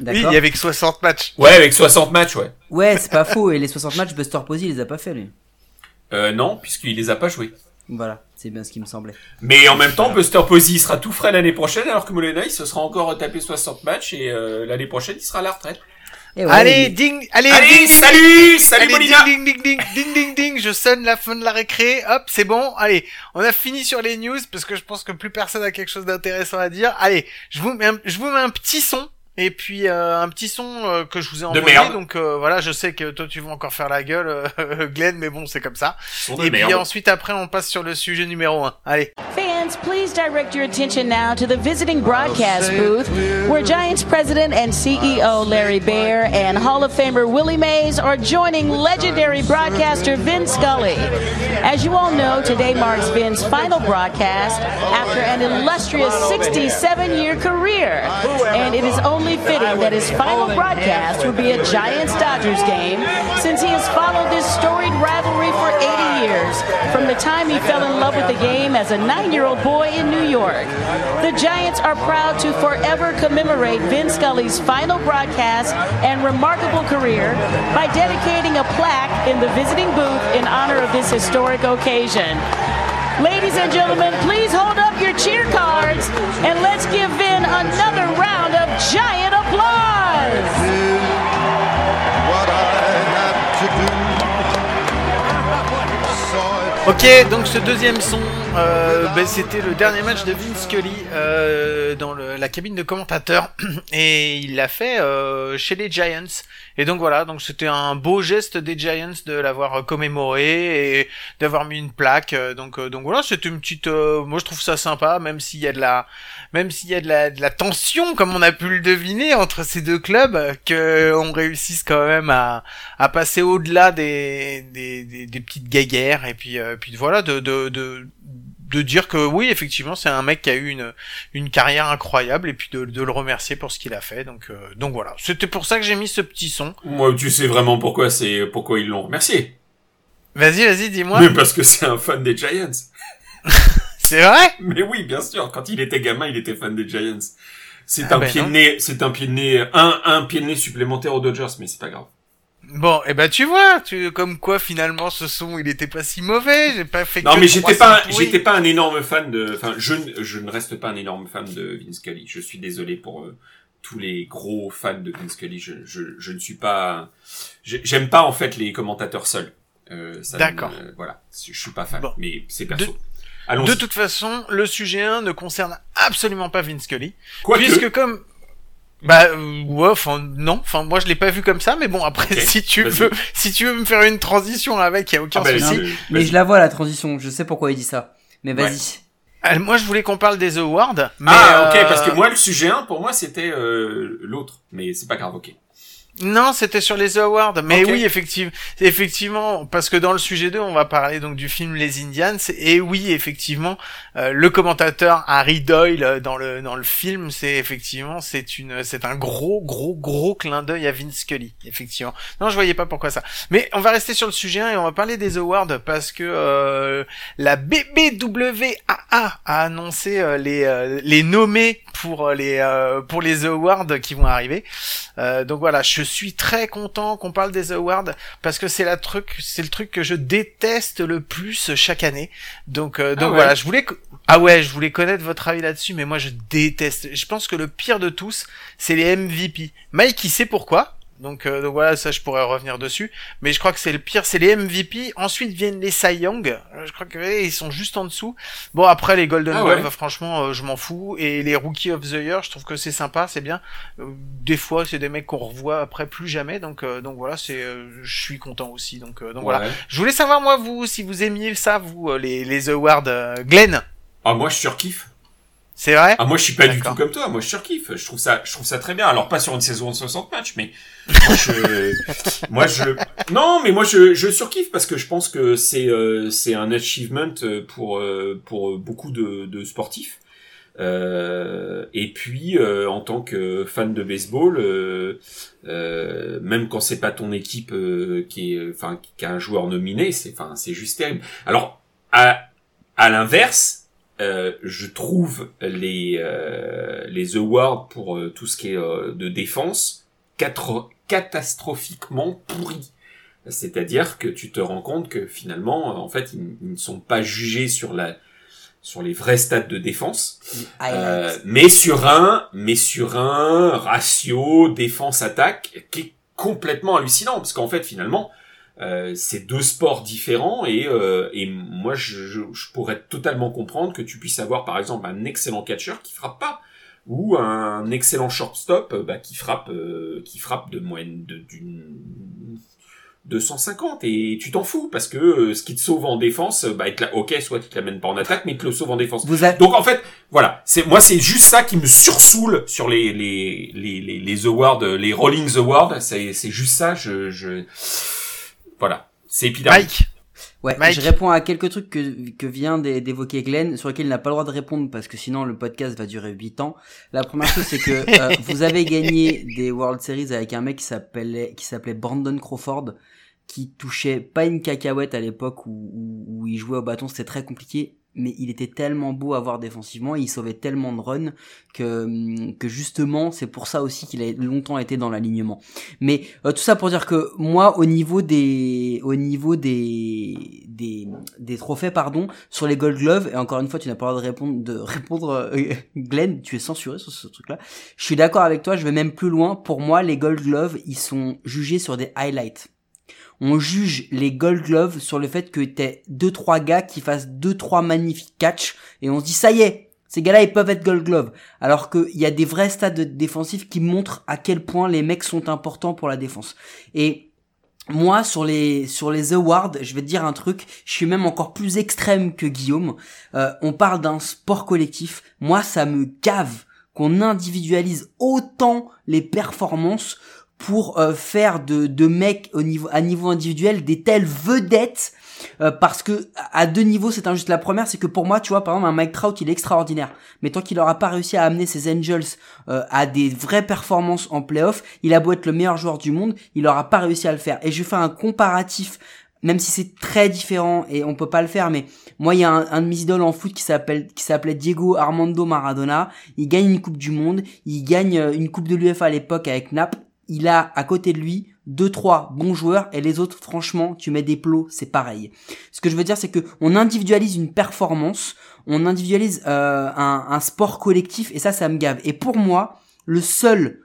Oui, il y avait que 60 matchs. Ouais, avec 60 matchs, ouais. Ouais, c'est pas faux. Et les 60 matchs, Buster Posey, il les a pas fait, lui. Euh, non, puisqu'il les a pas joués. Voilà, c'est bien ce qui me semblait. Mais en même temps, Buster Posey il sera tout frais l'année prochaine, alors que Molina, il se sera encore tapé 60 matchs et euh, l'année prochaine, il sera à la retraite. Et ouais, allez, ding, allez, Allez, ding, ding, salut, salut allez, Molina. ding, ding, ding, ding, ding, ding, ding, je sonne la fin de la récré, hop, c'est bon, allez, on a fini sur les news, parce que je pense que plus personne a quelque chose d'intéressant à dire, allez, je vous mets un, je vous mets un petit son, et puis euh, un petit son euh, que je vous ai envoyé, donc euh, voilà, je sais que toi tu vas encore faire la gueule, euh, Glenn, mais bon, c'est comme ça. Son de Et puis merde. ensuite, après, on passe sur le sujet numéro 1, allez. Fans, please direct your attention now to the visiting broadcast booth where Giants president and CEO Larry Baer and Hall of Famer Willie Mays are joining legendary broadcaster Vin Scully. As you all know, today marks Vin's final broadcast after an illustrious 67 year career. And it is only fitting that his final broadcast would be a Giants Dodgers game since he has followed this storied rivalry for 80 years from the time he fell in love with the game as a nine year old boy in New York. The Giants are proud to forever commemorate Vin Scully's final broadcast and remarkable career by dedicating a plaque in the visiting booth in honor of this historic occasion. Ladies and gentlemen, please hold up your cheer cards and let's give Vin another round giant Ok, donc ce deuxième son, euh, ben, c'était le dernier match de Vince Scully euh, dans le- la cabine de commentateur et il l'a fait euh, chez les Giants. Et donc voilà, donc c'était un beau geste des Giants de l'avoir commémoré et d'avoir mis une plaque. euh, donc euh, donc voilà, c'était une petite, euh, moi je trouve ça sympa, même s'il y a de la, même s'il y a de la, de la tension comme on a pu le deviner entre ces deux clubs, euh, que on réussisse quand même à à passer au-delà des, des, des, des petites guéguerres et puis euh, puis voilà de, de de de dire que oui effectivement c'est un mec qui a eu une une carrière incroyable et puis de, de le remercier pour ce qu'il a fait. Donc euh, donc voilà. C'était pour ça que j'ai mis ce petit son. Moi, tu sais vraiment pourquoi c'est pourquoi ils l'ont remercié. vas-y vas-y dis-moi. Mais parce que c'est un fan des Giants. c'est vrai? Mais oui, bien sûr. Quand il était gamin, il était fan des Giants. C'est Ah un ben pied de nez, c'est un pied de nez, un, un pied de nez supplémentaire aux Dodgers, mais c'est pas grave. bon et ben tu vois tu comme quoi finalement ce son il était pas si mauvais j'ai pas fait Non, que mais j'étais 300 pas, j'étais pas un énorme fan de, enfin, je, ne- je ne reste pas un énorme fan de Vince Scully. Je suis désolé pour euh, tous les gros fans de Vince Scully. Je, je, je ne suis pas, j'ai- j'aime pas en fait les commentateurs seuls. Euh, D'accord. euh, voilà, je suis pas fan, Bon. mais c'est perso. De Allons-y. toute façon, le sujet 1 ne concerne absolument pas Vince Scully. Quoique, Puisque comme bah euh, ouais, enfin non, enfin moi je l'ai pas vu comme ça, mais bon après si tu veux, si tu veux me faire une transition avec, y a aucun Ah bah, souci. Mais je la vois la transition, je sais pourquoi il dit ça. Mais vas-y. Euh, moi je voulais qu'on parle des awards. Mais, ah, ok, euh, parce que moi, le sujet 1, pour moi, c'était euh, l'autre. Mais c'est pas grave, ok. Non, c'était sur les awards. Mais oui, effectivement, effectivement, parce que dans le sujet 2, on va parler donc du film Les Indians. Et oui, effectivement, euh, le commentateur Harry Doyle euh, dans le dans le film, c'est effectivement, c'est une, c'est un gros, gros, gros clin d'œil à Vince Scully. Effectivement. Non, je voyais pas pourquoi ça. Mais on va rester sur le sujet 1 et on va parler des awards parce que euh, la BBWAA a annoncé euh, les euh, les nommés pour euh, les euh, pour les awards qui vont arriver. Euh, donc voilà, je suis très content qu'on parle des awards parce que c'est la truc, c'est le truc que je déteste le plus chaque année. Donc euh, donc ouais. voilà, je voulais ah ouais, je voulais connaître votre avis là-dessus, mais moi je déteste. Je pense que le pire de tous, c'est les MVP. Mike, il sait pourquoi. Donc, euh, donc voilà, ça je pourrais revenir dessus. Mais je crois que c'est le pire, c'est les MVP. Ensuite viennent les Cy Young. Euh, Je crois que ouais, ils sont juste en dessous. Bon après les Golden Ah Glove, ouais. franchement, euh, je m'en fous. Et les Rookie of the Year, je trouve que c'est sympa, c'est bien. Euh, des fois, c'est des mecs qu'on revoit après plus jamais. Donc euh, donc voilà, c'est, euh, je suis content aussi. Donc euh, donc voilà. Je voulais savoir moi vous si vous aimiez ça vous les les awards Glenn. Ah, moi, je surkiffe. C'est vrai Ah, moi, je suis pas du tout comme toi. Moi, je surkiffe. Je trouve ça, je trouve ça très bien. Alors, pas sur une saison de 60 matchs, mais moi, je, moi, je, non, mais moi, je, je surkiffe parce que je pense que c'est, euh, c'est un achievement pour, euh, pour beaucoup de, de sportifs. Euh, et puis, euh, en tant que fan de baseball, euh, euh, même quand c'est pas ton équipe qui est, enfin, qui a un joueur nominé, c'est, enfin, c'est juste terrible. Alors, à, à l'inverse, euh, je trouve les euh, les awards pour euh, tout ce qui est euh, de défense quatre- catastrophiquement pourris. C'est-à-dire que tu te rends compte que finalement, en fait, ils, ils ne sont pas jugés sur la sur les vrais stats de défense, euh, mais sur un mais sur un ratio défense attaque qui est complètement hallucinant parce qu'en fait finalement euh, c'est deux sports différents et euh, et moi je, je, je pourrais totalement comprendre que tu puisses avoir par exemple un excellent catcheur qui frappe pas ou un excellent shortstop euh, bah, qui frappe euh, qui frappe de moyenne de d'une 250 et tu t'en fous parce que euh, ce qui te sauve en défense bah il te la- ok soit il te l'amène pas en attaque mais il te le sauve en défense. Vous avez, donc en fait, voilà, c'est moi c'est juste ça qui me sursoule sur les les les les, les awards, les Rolling Awards, c'est c'est juste ça, je je voilà, c'est épidermique. Mike. Ouais, Mike. je réponds à quelques trucs que, que vient d'é- d'évoquer Glenn, sur lesquels il n'a pas le droit de répondre parce que sinon le podcast va durer 8 ans. La première chose, c'est que euh, vous avez gagné des World Series avec un mec qui s'appelait qui s'appelait Brandon Crawford, qui touchait pas une cacahuète à l'époque où, où, où il jouait au bâton, c'était très compliqué. Mais il était tellement beau à voir défensivement, il sauvait tellement de runs que, hum, justement c'est pour ça aussi qu'il a longtemps été dans l'alignement. Mais euh, tout ça pour dire que moi au niveau des au niveau des des, des trophées pardon sur les Gold Gloves et encore une fois tu n'as pas le droit de répondre de répondre euh, Glenn tu es censuré sur ce truc là je suis d'accord avec toi je vais même plus loin. Pour moi les Gold Gloves ils sont jugés sur des highlights on juge les Gold Gloves sur le fait que t'aies deux trois gars qui fassent deux trois magnifiques catchs et on se dit ça y est ces gars-là ils peuvent être Gold Glove alors qu'il y a des vrais stades défensifs qui montrent à quel point les mecs sont importants pour la défense et moi sur les sur les awards, je vais te dire un truc, je suis même encore plus extrême que Guillaume. Euh, on parle d'un sport collectif. Moi, ça me cave qu'on individualise autant les performances pour euh, faire de, de mecs au niveau à niveau individuel des telles vedettes euh, parce que à deux niveaux c'est injuste. La première c'est que pour moi tu vois par exemple un Mike Trout il est extraordinaire. Mais tant qu'il aura pas réussi à amener ses Angels euh, à des vraies performances en playoff il a beau être le meilleur joueur du monde il aura pas réussi à le faire. Et je fais un comparatif même si c'est très différent et on peut pas le faire mais moi il y a un, un de mes idoles en foot qui s'appelle qui s'appelait Diego Armando Maradona. Il gagne une coupe du monde. Il gagne euh, une coupe de l'UEFA à l'époque avec Naples il a à côté de lui deux trois bons joueurs et les autres franchement tu mets des plots c'est pareil ce que je veux dire c'est que on individualise une performance on individualise euh, un, un sport collectif et ça ça me gave et pour moi le seul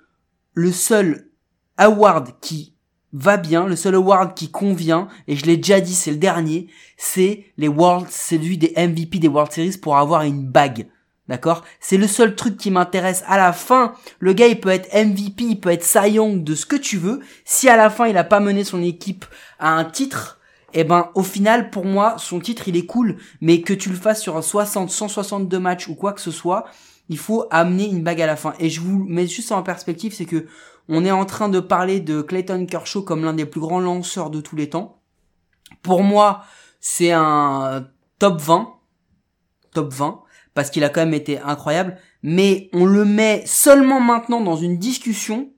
le seul award qui va bien, le seul award qui convient, et je l'ai déjà dit, c'est le dernier, c'est les World, c'est des MVP des World Series pour avoir une bague. D'accord? C'est le seul truc qui m'intéresse. À la fin, le gars, il peut être MVP, il peut être Cy Young, de ce que tu veux. Si à la fin, il a pas mené son équipe à un titre, eh ben, au final, pour moi, son titre, il est cool. Mais que tu le fasses sur un 60, 162 matchs ou quoi que ce soit, il faut amener une bague à la fin. Et je vous mets juste en perspective, c'est que on est en train de parler de Clayton Kershaw comme l'un des plus grands lanceurs de tous les temps. Pour moi, c'est un top 20. Top 20. Parce qu'il a quand même été incroyable. Mais on le met seulement maintenant dans une discussion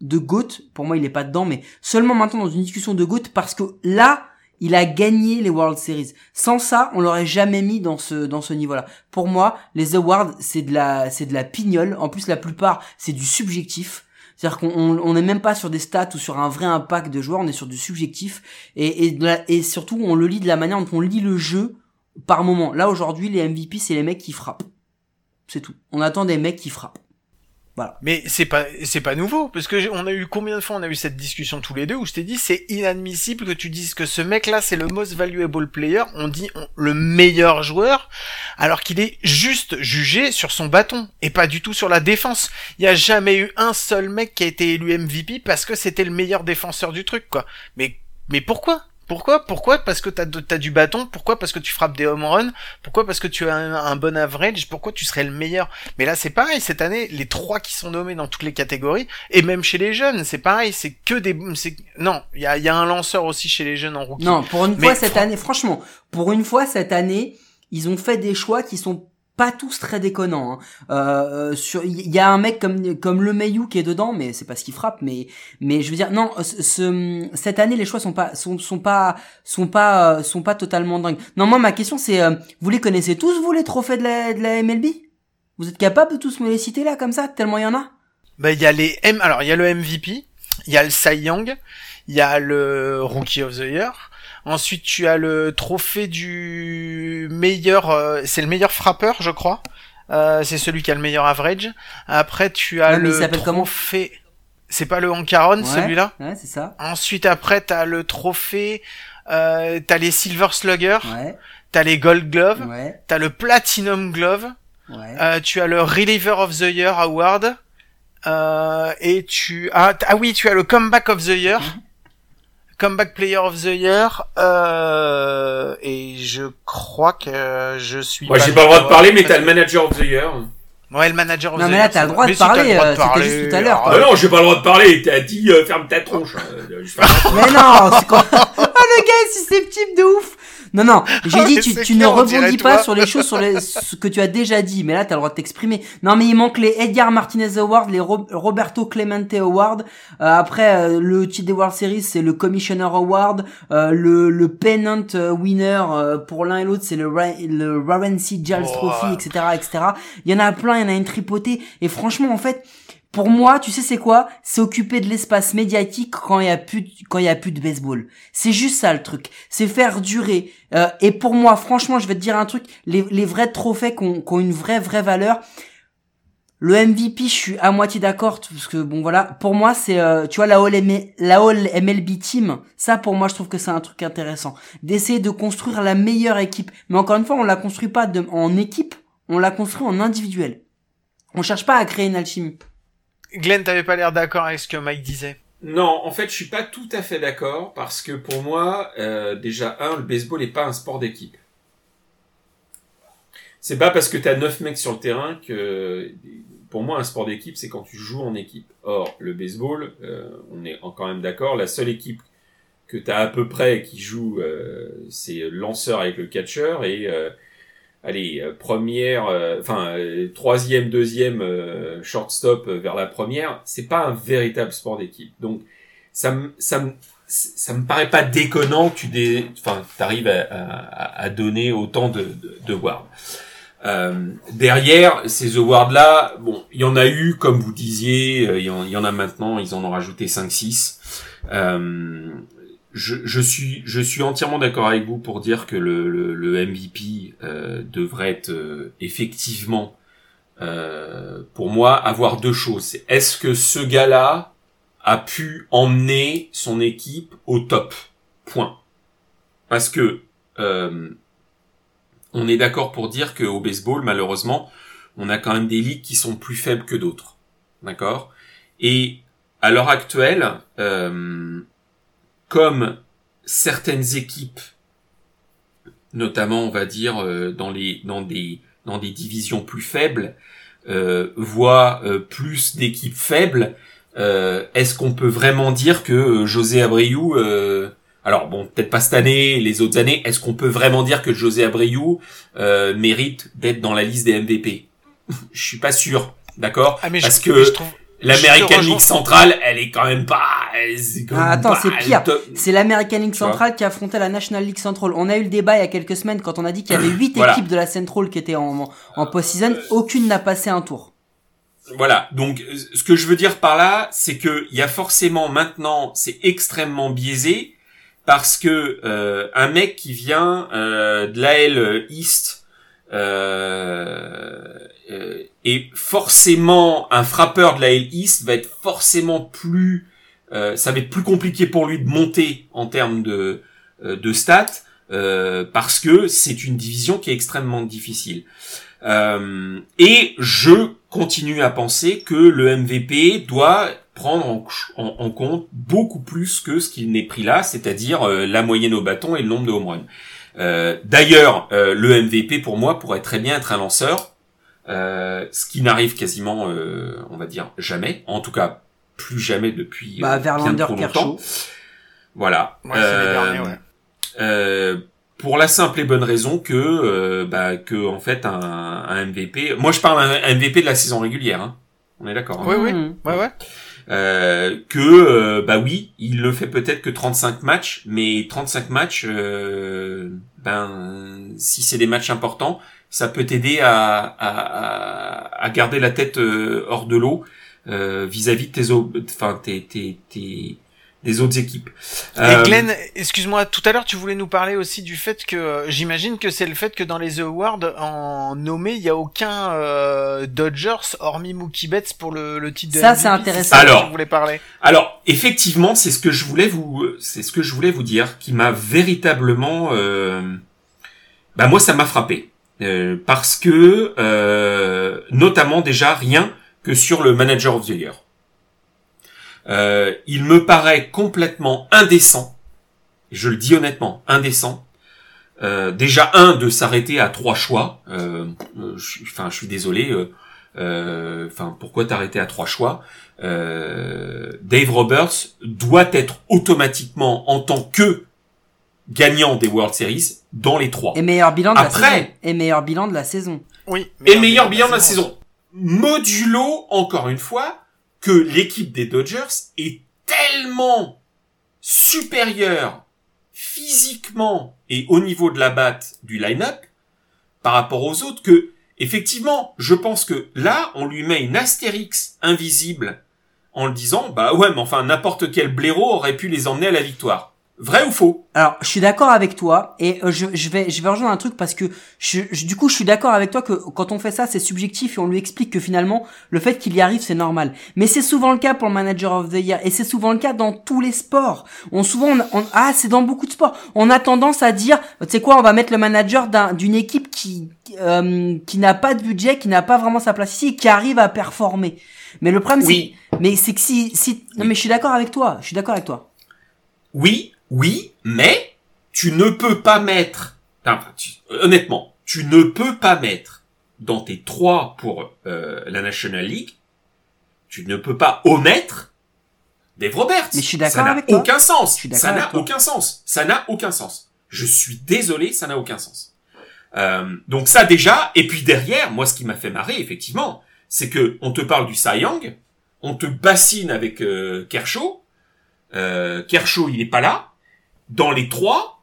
de GOAT. Pour moi, il est pas dedans, mais seulement maintenant dans une discussion de GOAT parce que là, il a gagné les World Series. Sans ça, on l'aurait jamais mis dans ce dans ce niveau-là. Pour moi, les awards, c'est de la c'est de la pignole. En plus, la plupart, c'est du subjectif. C'est-à-dire qu'on on n'est même pas sur des stats ou sur un vrai impact de joueur, on est sur du subjectif et et surtout on le lit de la manière dont on lit le jeu par moment. Là aujourd'hui, les MVP, c'est les mecs qui frappent. C'est tout. On attend des mecs qui frappent. Mais c'est pas c'est pas nouveau parce que on a eu combien de fois on a eu cette discussion tous les deux où je t'ai dit c'est inadmissible que tu dises que ce mec là c'est le most valuable player, on dit le meilleur joueur alors qu'il est juste jugé sur son bâton et pas du tout sur la défense. Il y a jamais eu un seul mec qui a été élu MVP parce que c'était le meilleur défenseur du truc quoi. Mais mais pourquoi? Pourquoi? Pourquoi? Parce que t'as t'as du bâton? Pourquoi? Parce que tu frappes des home runs? Pourquoi? Parce que tu as un, un bon average? Pourquoi tu serais le meilleur? Mais là, c'est pareil. Cette année, les trois qui sont nommés dans toutes les catégories, et même chez les jeunes, c'est pareil. C'est que des. Non, il y a, il y a un lanceur aussi chez les jeunes en rookie. Non, pour une Mais fois cette fran- année, franchement, pour une fois cette année, ils ont fait des choix qui sont pas tous très déconnants. hein. Euh, il y a un mec comme comme le Mayu qui est dedans, mais c'est pas ce qui frappe. Mais mais je veux dire, non, ce- cette année les choix sont pas sont sont pas sont pas euh, sont pas totalement dingues. Non, moi ma question c'est, euh, vous les connaissez tous vous les trophées de la de la MLB Vous êtes capable de tous me les citer là comme ça tellement il y en a? Bah, il y a les M. Alors, il y a le MVP. Il y a le Cy Young. Il y a le Rookie of the Year. Ensuite, tu as le trophée du meilleur. euh, c'est le meilleur frappeur, je crois. Euh, c'est celui qui a le meilleur average. Après, tu as Ouais, le il trophée. C'est pas le Ouais, celui-là Ouais, c'est ça. Ensuite, après, t'as le trophée, euh, t'as les Silver Slugger, Ouais, t'as les Gold Glove, ouais, t'as le Platinum Glove, ouais. euh, tu as le Reliever of the Year Award, euh, et tu as, ah oui, tu as le Comeback of the Year, Mhm. Comeback Player of the Year, euh, et je crois que je suis. Moi, j'ai pas le droit de parler, mais t'as le manager of the year. Ouais, le Manager of Non, the mais Year. là, t'as le droit de si, parler, le droit de euh, c'était parler. juste tout à l'heure, Ah, Ah non, j'ai pas le droit de parler. T'as dit euh, ferme ta tronche. Euh, Mais non, c'est quoi? Oh le gars est susceptible de ouf Non, non, j'ai dit tu, tu ne clair, rebondis toi. pas sur les choses sur les, ce que tu as déjà dit, mais là t'as le droit de t'exprimer. Non mais il manque les Edgar Martinez Award, les Ro- Roberto Clemente Award, Euh, après euh, le des World Series c'est le Commissioner Award, euh, le, le Pennant euh, Winner euh, pour l'un et l'autre c'est le, Ra- le Warren C. Giles Oh. Trophy, etc., etc. Il y en a plein, il y en a une tripotée, et franchement en fait... Pour moi, tu sais c'est quoi? C'est occuper de l'espace médiatique quand il y a plus de- quand il y a plus de baseball. C'est juste ça le truc. C'est faire durer. Euh, et pour moi, franchement, je vais te dire un truc. Les, les vrais trophées qui ont, qui ont une vraie vraie valeur. Le MVP, je suis à moitié d'accord parce que bon voilà, pour moi c'est euh, tu vois la All, la All MLB Team, ça pour moi je trouve que c'est un truc intéressant d'essayer de construire la meilleure équipe. Mais encore une fois, on la construit pas de, en équipe, on la construit en individuel. On cherche pas à créer une alchimie. Glenn, t'avais pas l'air d'accord avec ce que Mike disait. Non, en fait, je suis pas tout à fait d'accord parce que pour moi, euh, déjà un, le baseball est pas un sport d'équipe. C'est pas parce que t'as neuf mecs sur le terrain que, pour moi, un sport d'équipe, c'est quand tu joues en équipe. Or, le baseball, euh, on est quand même d'accord, la seule équipe que t'as à peu près qui joue, euh, c'est lanceur avec le catcher et allez, euh, première, euh, enfin euh, troisième, deuxième euh, shortstop euh, vers la première, c'est pas un véritable sport d'équipe. Donc ça me ça me ça me paraît pas déconnant que tu dé, enfin t'arrives à, à, à donner autant de de, de awards. Euh, derrière ces awards là, bon, il y en a eu comme vous disiez, il y, en, il y en a maintenant, ils en ont rajouté 5 6. Je, je suis je suis entièrement d'accord avec vous pour dire que le, le, le MVP euh, devrait être euh, effectivement euh, pour moi avoir deux choses. Est-ce que ce gars-là a pu emmener son équipe au top? Point. Parce que euh, on est d'accord pour dire qu'au baseball, malheureusement, on a quand même des ligues qui sont plus faibles que d'autres. D'accord? Et à l'heure actuelle, euh, comme certaines équipes, notamment on va dire euh, dans les dans des dans des divisions plus faibles, euh, voient euh, plus d'équipes faibles, euh, est-ce qu'on peut vraiment dire que euh, José Abreu, euh, alors bon, peut-être pas cette année, les autres années, est-ce qu'on peut vraiment dire que José Abreu euh, mérite d'être dans la liste des MVP Je suis pas sûr, d'accord? Ah, mais Parce je, que je trouve. l'American. League centrale, elle est quand même pas. quand Ah, même attends, pas c'est pire. C'est l'American League Tu vois. Central qui affrontait la National League Central. On a eu le débat il y a quelques semaines quand on a dit qu'il y avait 8 Voilà. équipes de la Central qui étaient en, en post-season. Aucune n'a passé un tour. Voilà. Donc, ce que je veux dire par là, c'est que il y a forcément maintenant, c'est extrêmement biaisé parce que euh, un mec qui vient euh, de l'AL East euh, euh, est forcément un frappeur de l'AL East va être forcément plus, euh, ça va être plus compliqué pour lui de monter en termes de de stats parce que c'est une division qui est extrêmement difficile. Euh, et je continue à penser que le MVP doit prendre en, compte beaucoup plus que ce qu'il n'est pris là, c'est-à-dire la moyenne au bâton et le nombre de home runs. Euh, D'ailleurs, euh, le MVP pour moi pourrait très bien être un lanceur, euh, ce qui n'arrive quasiment, euh, on va dire, jamais. En tout cas, plus jamais depuis Bah, euh, bien Verlander, trop longtemps. Kershaw. Voilà. Ouais, c'est les derniers, ouais. pour la simple et bonne raison que euh, bah, que en fait un, un MVP moi je parle un MVP de la saison régulière hein. on est d'accord hein. Oui, oui. Mmh. Ouais, ouais. Euh, que euh, bah oui il le fait peut-être que 35 matchs mais 35 matchs euh, ben si c'est des matchs importants ça peut t'aider à, à, garder la tête euh, hors de l'eau vis-à-vis de tes enfin tes, tes, tes des autres équipes Et Euh, Glenn, excuse-moi, tout à l'heure tu voulais nous parler aussi du fait que euh, j'imagine que c'est le fait que dans les awards en nommé il y a aucun euh, Dodgers hormis Mookie Betts pour le, le titre de Ça, c'est intéressant. Alors. tu voulais parler? Alors, effectivement, c'est ce que je voulais vous, c'est ce que je voulais vous dire, qui m'a véritablement, euh, bah moi ça m'a frappé, Euh, parce que euh, notamment déjà rien que sur le manager of the year, Euh, il me paraît complètement indécent, je le dis honnêtement, indécent. Euh, déjà un de s'arrêter à trois choix. Euh, euh, je suis- Enfin, je suis désolé. euh, euh, Enfin, pourquoi t'arrêter à trois choix? Euh, Dave Roberts doit être automatiquement en tant que gagnant des World Series dans les trois. Et meilleur bilan de la Après- saison. Et meilleur bilan de la saison. Oui. Et meilleur bilan de la saison. Modulo, encore une fois, que l'équipe des Dodgers est tellement supérieure physiquement et au niveau de la batte du line-up par rapport aux autres que, effectivement, je pense que là, on lui met une astérix invisible en le disant, bah ouais, mais enfin, n'importe quel blaireau aurait pu les emmener à la victoire. Vrai ou faux? Alors, je suis d'accord avec toi et euh, je, je vais je vais rejoindre un truc parce que je, je- du coup je suis d'accord avec toi que quand on fait ça c'est subjectif et on lui explique que finalement le fait qu'il y arrive c'est normal. Mais c'est souvent le cas pour le manager of the year et c'est souvent le cas dans tous les sports. On souvent on, on- ah c'est dans beaucoup de sports. On a tendance à dire tu sais quoi on va mettre le manager d'un- d'une équipe qui euh, qui n'a pas de budget, qui n'a pas vraiment sa place ici et qui arrive à performer. Mais le problème Oui. c'est mais c'est que si si non mais je suis d'accord avec toi, je suis d'accord avec toi. Oui, oui, mais tu ne peux pas mettre, enfin, tu- honnêtement, tu ne peux pas mettre dans tes trois pour euh, la National League, tu ne peux pas omettre Dave Roberts. Mais je suis d'accord Ça n'a aucun sens. Ça n'a aucun sens. Ça n'a aucun sens. Je suis désolé, ça n'a aucun sens. Euh, donc ça déjà, et puis derrière, moi ce qui m'a fait marrer effectivement, c'est que on te parle du Cy Young, on te bassine avec euh, Kershaw, euh, Kershaw il est pas là, dans les trois,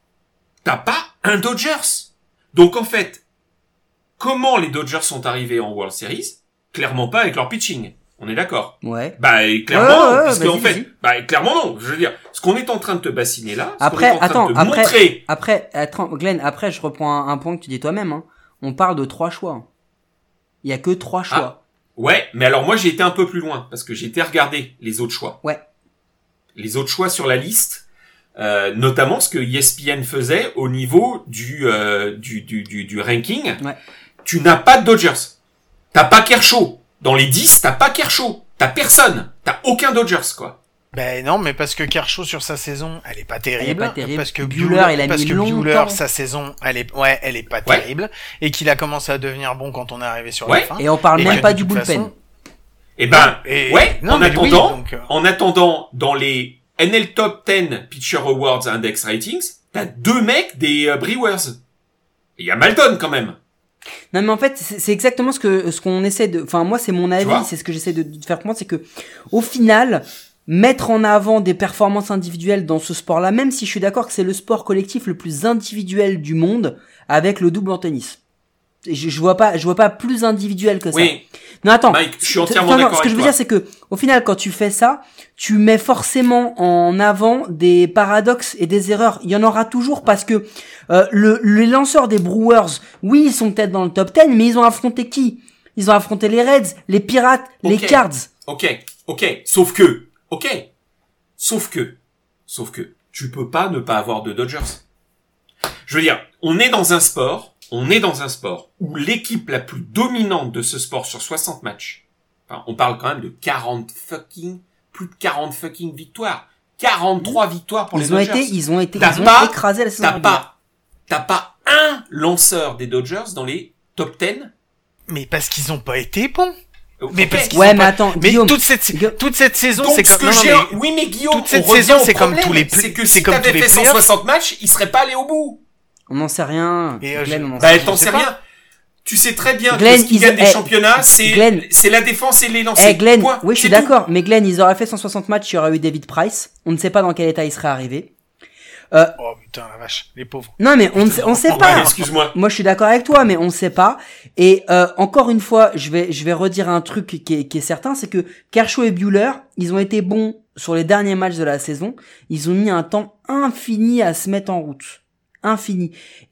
t'as pas un Dodgers. Donc en fait, comment les Dodgers sont arrivés en World Series? Clairement pas avec leur pitching. On est d'accord. Ouais. Bah et clairement, Ouais, ouais, non, ouais, puisque en vas-y, fait, bah clairement non. Je veux dire, ce qu'on est en train de te bassiner là, ce qu'on Après, est en train attends, de te après- montrer, Après, attends, Glenn, après, je reprends un, un point que tu dis toi-même. Hein. On parle de trois choix. Il y a que trois choix. ouais. Mais alors moi j'ai été un peu plus loin parce que j'ai été regarder les autres choix. Ouais. Les autres choix sur la liste, euh, notamment ce que ESPN faisait au niveau du euh, du, du, du, du ranking. Ouais. Tu n'as pas de Dodgers. T'as pas Kershaw. Dans les 10, t'as pas Kershaw. T'as personne. T'as aucun Dodgers, quoi. Ben non, mais parce que Kershaw sur sa saison, elle est pas terrible. pas terrible. Parce que Buehler, il a parce mis que. Buehler, sa saison, elle est, ouais, elle est pas Ouais. terrible, et qu'il a commencé à devenir bon quand on est arrivé sur Ouais. la fin. Et on parle Et même pas du bullpen. façon- Eh ben, Et- ouais, non, en oui, attendant, donc, euh, en attendant, dans les NL Top 10 Pitcher Awards Index Ratings, t'as deux mecs des euh, Brewers. Il y a Malton quand même. Non mais en fait c'est exactement ce que ce qu'on essaie de enfin moi c'est mon avis c'est ce que j'essaie de, de faire comprendre c'est que au final mettre en avant des performances individuelles dans ce sport là même si je suis d'accord que c'est le sport collectif le plus individuel du monde avec le double en tennis je, je vois pas je vois pas plus individuel que ça Oui, non attends Mike, je suis entièrement non, non, d'accord Ce que je veux toi. dire, c'est que, au final, quand tu fais ça, tu mets forcément en avant des paradoxes et des erreurs. Il y en aura toujours parce que euh, le, les lanceurs des Brewers, oui, ils sont peut-être dans le top 10, mais ils ont affronté qui? Ils ont affronté les Reds, les Pirates, les. Cards. Ok, ok, sauf que, ok, sauf que, sauf que, tu peux pas ne pas avoir de Dodgers. Je veux dire, on est dans un sport, on est dans un sport où l'équipe la plus dominante de ce sport sur 60 matchs, enfin, on parle quand même de 40 fucking, plus de 40 fucking victoires. 43 victoires pour les Ils ont Dodgers. été, ils ont été, ils ont pas- écrasé la saison T'as pas, t'as pas un lanceur des Dodgers dans les top 10. Mais parce qu'ils ont pas été bons. Mais Ok. parce qu'ils Ouais, ont mais pas- attends, Mais Guillaume, toute cette, Guillaume- toute cette saison, c'est ce comme, que non, j'ai, mais oui, mais Guillaume, toute cette saison, au c'est comme problème. tous les c'est que c'est si comme t'avais tous les fait playoffs. 160 matchs, il serait pas allé au bout. On n'en sait rien. Et, euh, Glenn, je- on en Bah, t'en sais rien. Tu sais très bien Glenn, que ce qui gagne des eh, championnats, c'est, Glenn. c'est la défense et les lancers. Eh Glenn, Point. oui je suis C'est d'accord, mais Glenn, ils auraient fait 160 matchs, il y aurait eu David Price. On ne sait pas dans quel état il serait arrivé. Oh putain, la vache, les pauvres. Non mais on ne sait, on sait Ouais, pas. excuse-moi. Moi, je suis d'accord avec toi, mais on ne sait pas. Et euh, encore une fois, je vais, je vais redire un truc qui est, qui est certain, c'est que Kershaw et Bueller, ils ont été bons sur les derniers matchs de la saison. Ils ont mis un temps infini à se mettre en route.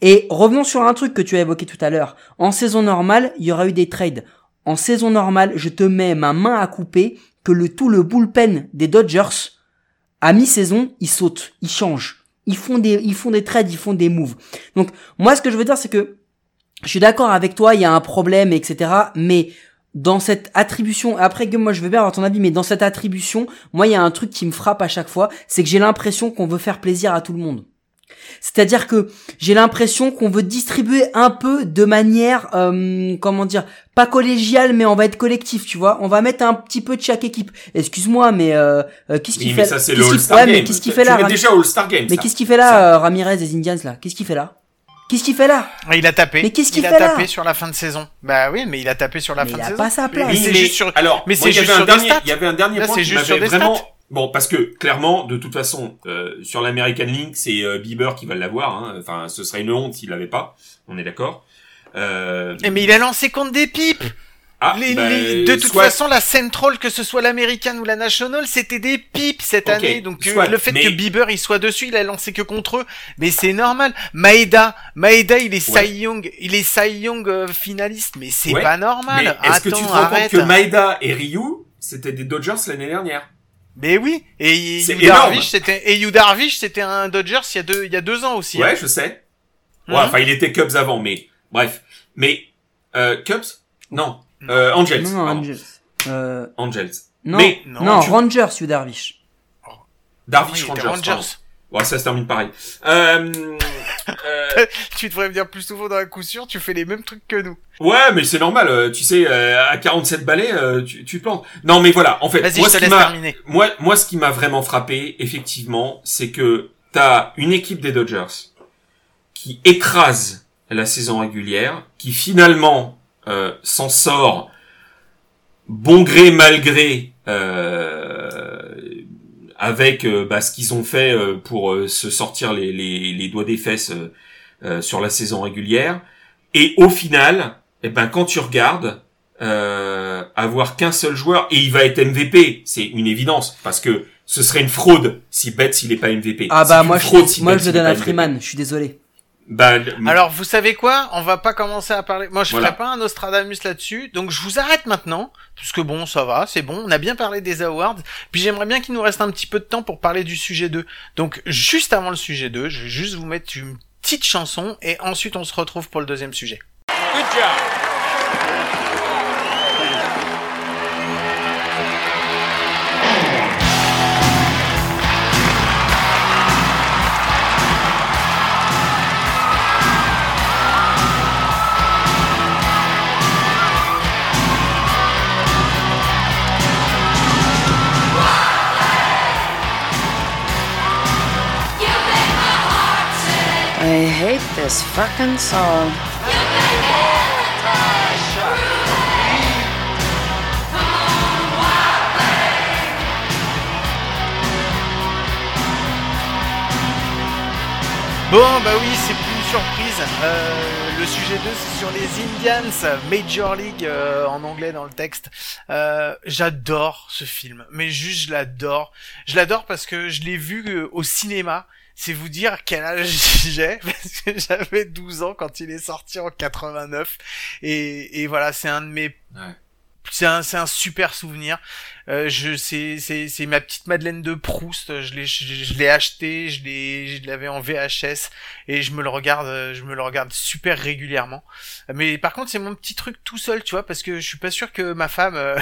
Et revenons sur un truc que tu as évoqué tout à l'heure. En saison normale, il y aura eu des trades. En saison normale, je te mets ma main à couper que le tout le bullpen des Dodgers, à mi-saison, ils sautent, ils changent. Ils font des, ils font des trades, ils font des moves. Donc, moi, ce que je veux dire, c'est que je suis d'accord avec toi, il y a un problème, etc. Mais dans cette attribution, après que moi je veux bien avoir ton avis, mais dans cette attribution, moi il y a un truc qui me frappe à chaque fois, c'est que j'ai l'impression qu'on veut faire plaisir à tout le monde. C'est-à-dire que j'ai l'impression qu'on veut distribuer un peu de manière, euh, comment dire, pas collégiale, mais on va être collectif, tu vois. On va mettre un petit peu de chaque équipe. Excuse-moi, mais euh, euh, qu'est-ce qu'il Oui, fait mais ça, c'est le All-Star Ouais, Game. mais qu'est-ce qu'il fait là déjà All-Star Game, Mais qu'est-ce qu'il fait là, euh, Ramirez des Indians là? Qu'est-ce qu'il fait là? Qu'est-ce qu'il fait là? Ah, Il a tapé. Mais qu'est-ce qu'il Il fait a là? tapé sur la fin de saison. Bah oui, mais il a tapé sur la Mais fin il de a saison. pas sa place. Mais c'est mais- juste sur. alors, mais moi, c'est il y juste avait un sur des dernier, stats. il y avait un dernier point c'est qui juste sur m'avait des vraiment, stats. Bon, parce que, clairement, de toute façon, euh, sur l'American League, c'est euh, Bieber qui va l'avoir, hein. Enfin, ce serait une honte s'il l'avait pas. On est d'accord. Euh, Eh, Mais il a lancé contre des pipes. ah, Les- bah, les- de toute soit- façon, la Central, que ce soit l'américaine ou la National, c'était des pipes cette année. Donc euh, soit, le fait mais- que Bieber il soit dessus, il a lancé que contre eux, mais c'est normal. Maeda, Maeda, il est Ouais. Cy Young, il est Cy Young euh, finaliste, mais c'est Ouais, pas normal. est-ce que tu te rends compte que Maeda et Ryu, c'était des Dodgers l'année dernière? Mais oui. Et Yu Darvish, c'était et Yu Darvish, c'était un Dodgers il y a deux, il y a deux ans aussi. Ouais, hein. je sais. Ouais, enfin, il était Cubs avant, mais bref. Mais euh, Cubs? Non. Euh, Angels. Non, non. Angels. Euh, Angels. non, Mais non, non, tu- Rangers, you Darvish. Darvish Oui, Rangers. Rangers. Ouais, ça se termine pareil. Euh, euh, Tu devrais venir plus souvent dans la coup sûr, tu fais les mêmes trucs que nous. ouais, mais c'est normal. euh, tu sais, euh, à 47 balais, tu, tu plantes. Non, mais voilà. En fait, moi, je te ce terminer. moi, moi, ce qui m'a vraiment frappé, effectivement, c'est que t'as une équipe des Dodgers qui écrase la saison régulière, qui finalement euh, s'en sort bon gré mal gré euh, avec euh, bah, ce qu'ils ont fait euh, pour euh, se sortir les, les, les doigts des fesses euh, euh, sur la saison régulière. Et au final, eh ben quand tu regardes, euh, avoir qu'un seul joueur et il va être MVP, c'est une évidence parce que ce serait une fraude si Betts il est pas MVP. Ah bah moi, je, fraude si moi Betts, je le donne à. Freeman, je suis désolé. Bah, Alors, vous savez quoi? On va pas commencer à parler. Moi, je Voilà. ferai pas un Nostradamus là-dessus. Donc, je vous arrête maintenant. Parce que bon, ça va, c'est bon. On a bien parlé des awards. Puis, j'aimerais bien qu'il nous reste un petit peu de temps pour parler du sujet 2. Donc, juste avant le sujet 2, je vais juste vous mettre une petite chanson. Et ensuite, on se retrouve pour le deuxième sujet. Good job. Hate this fucking song. Bon, bah oui, c'est plus une surprise. Euh, le sujet 2, c'est sur les Indians, Major League euh, en anglais dans le texte. Euh, j'adore ce film, mais juste je l'adore. Je l'adore parce que je l'ai vu euh, au cinéma. C'est vous dire quel âge j'ai, parce que j'avais 12 ans quand il est sorti en 89. Et, et voilà, c'est un de mes. C'est un, un super souvenir. Euh, je, c'est, ma petite Madeleine de Proust. Je l'ai, je, je l'ai acheté, je l'ai, je l'avais en VHS et je me le regarde, euh, je me le regarde super régulièrement. Mais par contre, c'est mon petit truc tout seul, tu vois, parce que je suis pas sûr que ma femme, euh,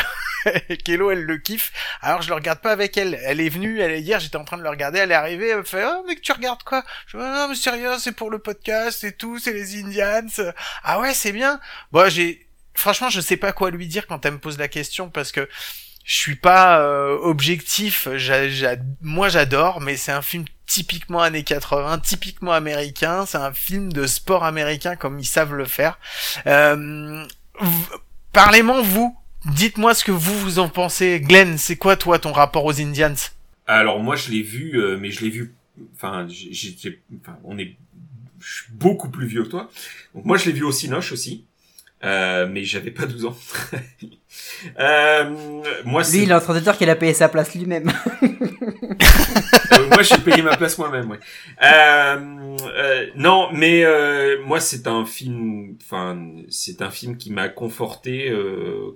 Kélo, elle le kiffe. Alors je le regarde pas avec elle. Elle est venue, elle est hier, j'étais en train de le regarder, elle est arrivée, elle me fait, oh mec, tu regardes quoi? Je dis, non mais sérieux, c'est pour le podcast et tout, c'est les Indians. Ah ouais, c'est bien. Bon, j'ai, franchement, je sais pas quoi lui dire quand elle me pose la question parce que je suis pas euh, objectif. Moi, j'adore, mais c'est un film typiquement années 80, typiquement américain. C'est un film de sport américain comme ils savent le faire. Euh, Parlez-moi vous. Dites-moi ce que vous vous en pensez. Glenn, c'est quoi toi ton rapport aux Indians? Alors moi je l'ai vu, euh, mais je l'ai vu. Enfin, on est, je suis beaucoup plus vieux que toi. Moi je l'ai vu au Cinoche aussi, euh, mais j'avais pas 12 ans. euh, moi Lui, il est en train de dire qu'il a payé sa place lui-même. euh, moi j'ai payé ma place moi-même. Ouais. Euh, euh, non, mais euh, moi c'est un film. Enfin, c'est un film qui m'a conforté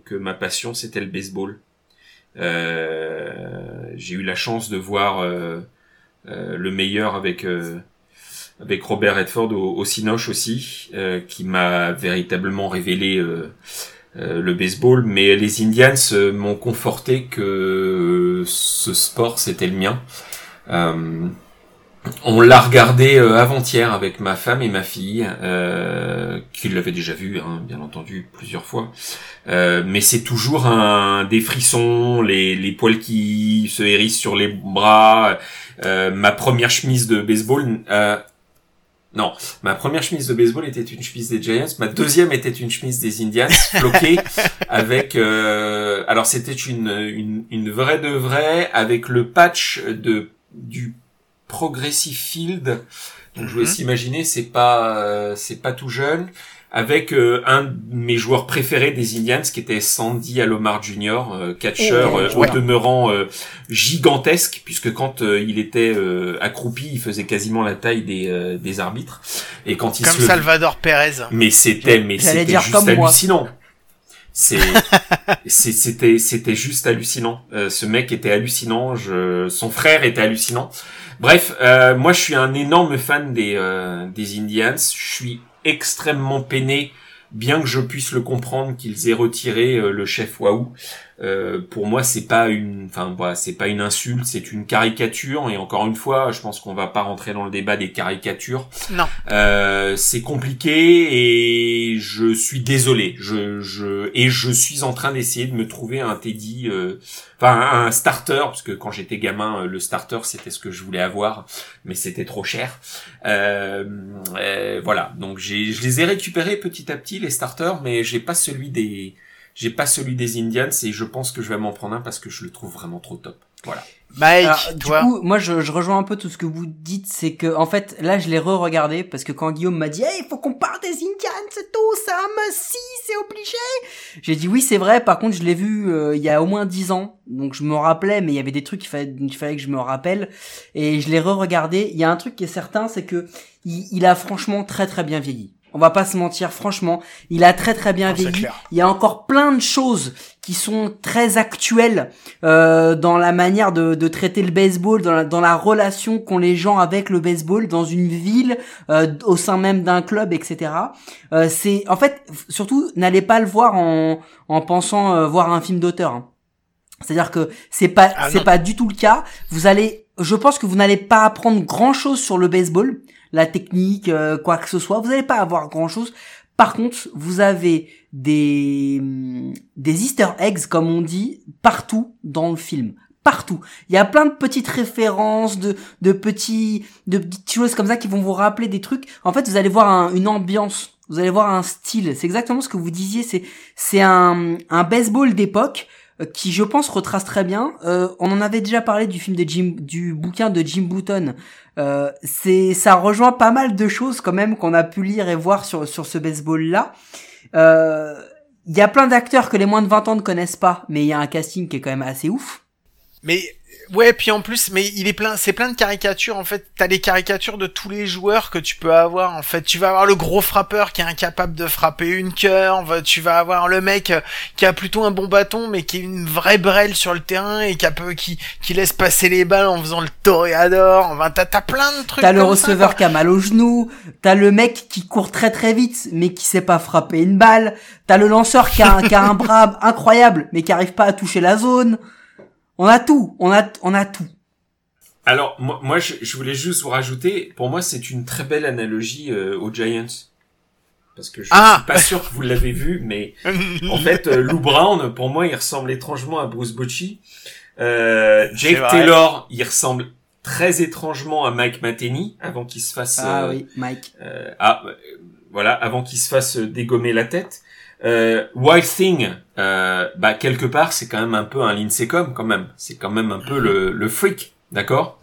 que ma passion c'était le baseball. Euh, j'ai eu la chance de voir le meilleur avec euh, avec Robert Redford au, au Cinoche aussi, euh, qui m'a véritablement révélé euh, euh, le baseball. Mais les Indians euh, m'ont conforté que euh, ce sport c'était le mien. On l'a regardé avant-hier avec ma femme et ma fille, qui l'avaient déjà vu, hein, bien entendu, plusieurs fois. Mais c'est toujours un des frissons, les, les poils qui se hérissent sur les bras. Ma première chemise de baseball, non, ma première chemise de baseball était une chemise des Giants. Ma deuxième était une chemise des Indians, floquée avec. euh, alors c'était une, une une vraie de vraie avec le patch de du Progressive Field. Donc je vous laisse imaginer, c'est pas euh, c'est pas tout jeune. Avec euh, un de mes joueurs préférés des Indians, qui était Sandy Alomar Jr., euh, catcheur euh, ouais. au demeurant euh, gigantesque, puisque quand euh, il était euh, accroupi, il faisait quasiment la taille des, euh, des arbitres. Et quand il Comme se Salvador Perez. mais c'était, mais c'était juste hallucinant. C'est, c'était, c'était juste hallucinant. Euh, ce mec était hallucinant. Je, son frère était hallucinant. Bref, euh, moi je suis un énorme fan des euh, des Indians. Je suis extrêmement peiné, bien que je puisse le comprendre qu'ils aient retiré euh, le chef Waouh. Euh, pour moi, c'est pas une, enfin, voilà, c'est pas une insulte, c'est une caricature. Et encore une fois, je pense qu'on va pas rentrer dans le débat des caricatures. Non. Euh, c'est compliqué et je suis désolé. Je, je et je suis en train d'essayer de me trouver un Teddy, euh, enfin un starter, parce que quand j'étais gamin, euh, le starter c'était ce que je voulais avoir, mais c'était trop cher. Euh, euh, voilà, donc j'ai, je les ai récupérés petit à petit les starters, mais j'ai pas celui des, j'ai pas celui des Indians et je pense que je vais m'en prendre un parce que je le trouve vraiment trop top. Voilà. Mike, Alors, du coup, moi, je, je rejoins un peu tout ce que vous dites, c'est que, en fait, là, je l'ai re-regardé parce que quand Guillaume m'a dit, hey, il faut qu'on parle des Indians, c'est tout, c'est un must c'est obligé. J'ai dit oui, c'est vrai. Par contre, je l'ai vu euh, il y a au moins dix ans, donc je me rappelais, mais il y avait des trucs qu'il fallait, qu'il fallait que je me rappelle, et je l'ai re-regardé. Il y a un truc qui est certain, c'est que il, il a franchement très très bien vieilli. On va pas se mentir, franchement, il a très très bien Non, vieilli. Il y a encore plein de choses qui sont très actuelles euh, dans la manière de, de traiter le baseball, dans la, dans la relation qu'ont les gens avec le baseball, dans une ville, euh, au sein même d'un club, etc. Euh, c'est en fait surtout n'allez pas le voir en, en pensant euh, voir un film d'auteur. hein. C'est-à-dire que c'est pas Ah, c'est pas du tout le cas. Vous allez, je pense que vous n'allez pas apprendre grand chose sur le baseball, la technique, euh, quoi que ce soit. Vous n'allez pas avoir grand chose. Par contre, vous avez des hum, des Easter eggs, comme on dit, partout dans le film. partout. Il y a plein de petites références, de, de petits, de petites choses comme ça qui vont vous rappeler des trucs. En fait, vous allez voir un- une ambiance, vous allez voir un style. C'est exactement ce que vous disiez. C'est, c'est un, un baseball d'époque qui, je pense, retrace très bien. Euh, on en avait déjà parlé du film de Jim, du bouquin de Jim Button. Euh, c'est, ça rejoint pas mal de choses quand même qu'on a pu lire et voir sur sur ce baseball là. Euh, Il y a plein d'acteurs que les moins de 20 ans ne connaissent pas, mais il y a un casting qui est quand même assez ouf. Mais ouais, puis en plus, mais il est plein, c'est plein de caricatures. En fait, t'as les caricatures de tous les joueurs que tu peux avoir. En fait, tu vas avoir le gros frappeur qui est incapable de frapper une curve. Tu vas avoir le mec euh, qui a plutôt un bon bâton, mais qui est une vraie brêle sur le terrain et qui a peu, qui, qui laisse passer les balles en faisant le toréador. Enfin, t'as, t'as plein de trucs. T'as le ça, receveur qui a mal au genou, t'as le mec qui court très très vite, mais qui sait pas frapper une balle, t'as le lanceur qui a, un- qui a un bras incroyable, mais qui arrive pas à toucher la zone. On a tout, on a, on a tout. Alors moi, moi je, je voulais juste vous rajouter, pour moi c'est une très belle analogie euh, aux Giants. Parce que je Ah suis pas sûr que vous l'avez vu, mais en fait euh, Lou Brown, pour moi il ressemble étrangement à Bruce Bocci. Euh, Jake. Taylor, il ressemble très étrangement à Mike Matheny avant qu'il se fasse Ah euh, oui, Mike. euh, ah, euh, voilà, avant qu'il se fasse dégommer la tête. Euh, Wild Thing, euh, bah quelque part c'est quand même un peu un Lindsay Com quand même. C'est quand même un peu le, le freak, d'accord?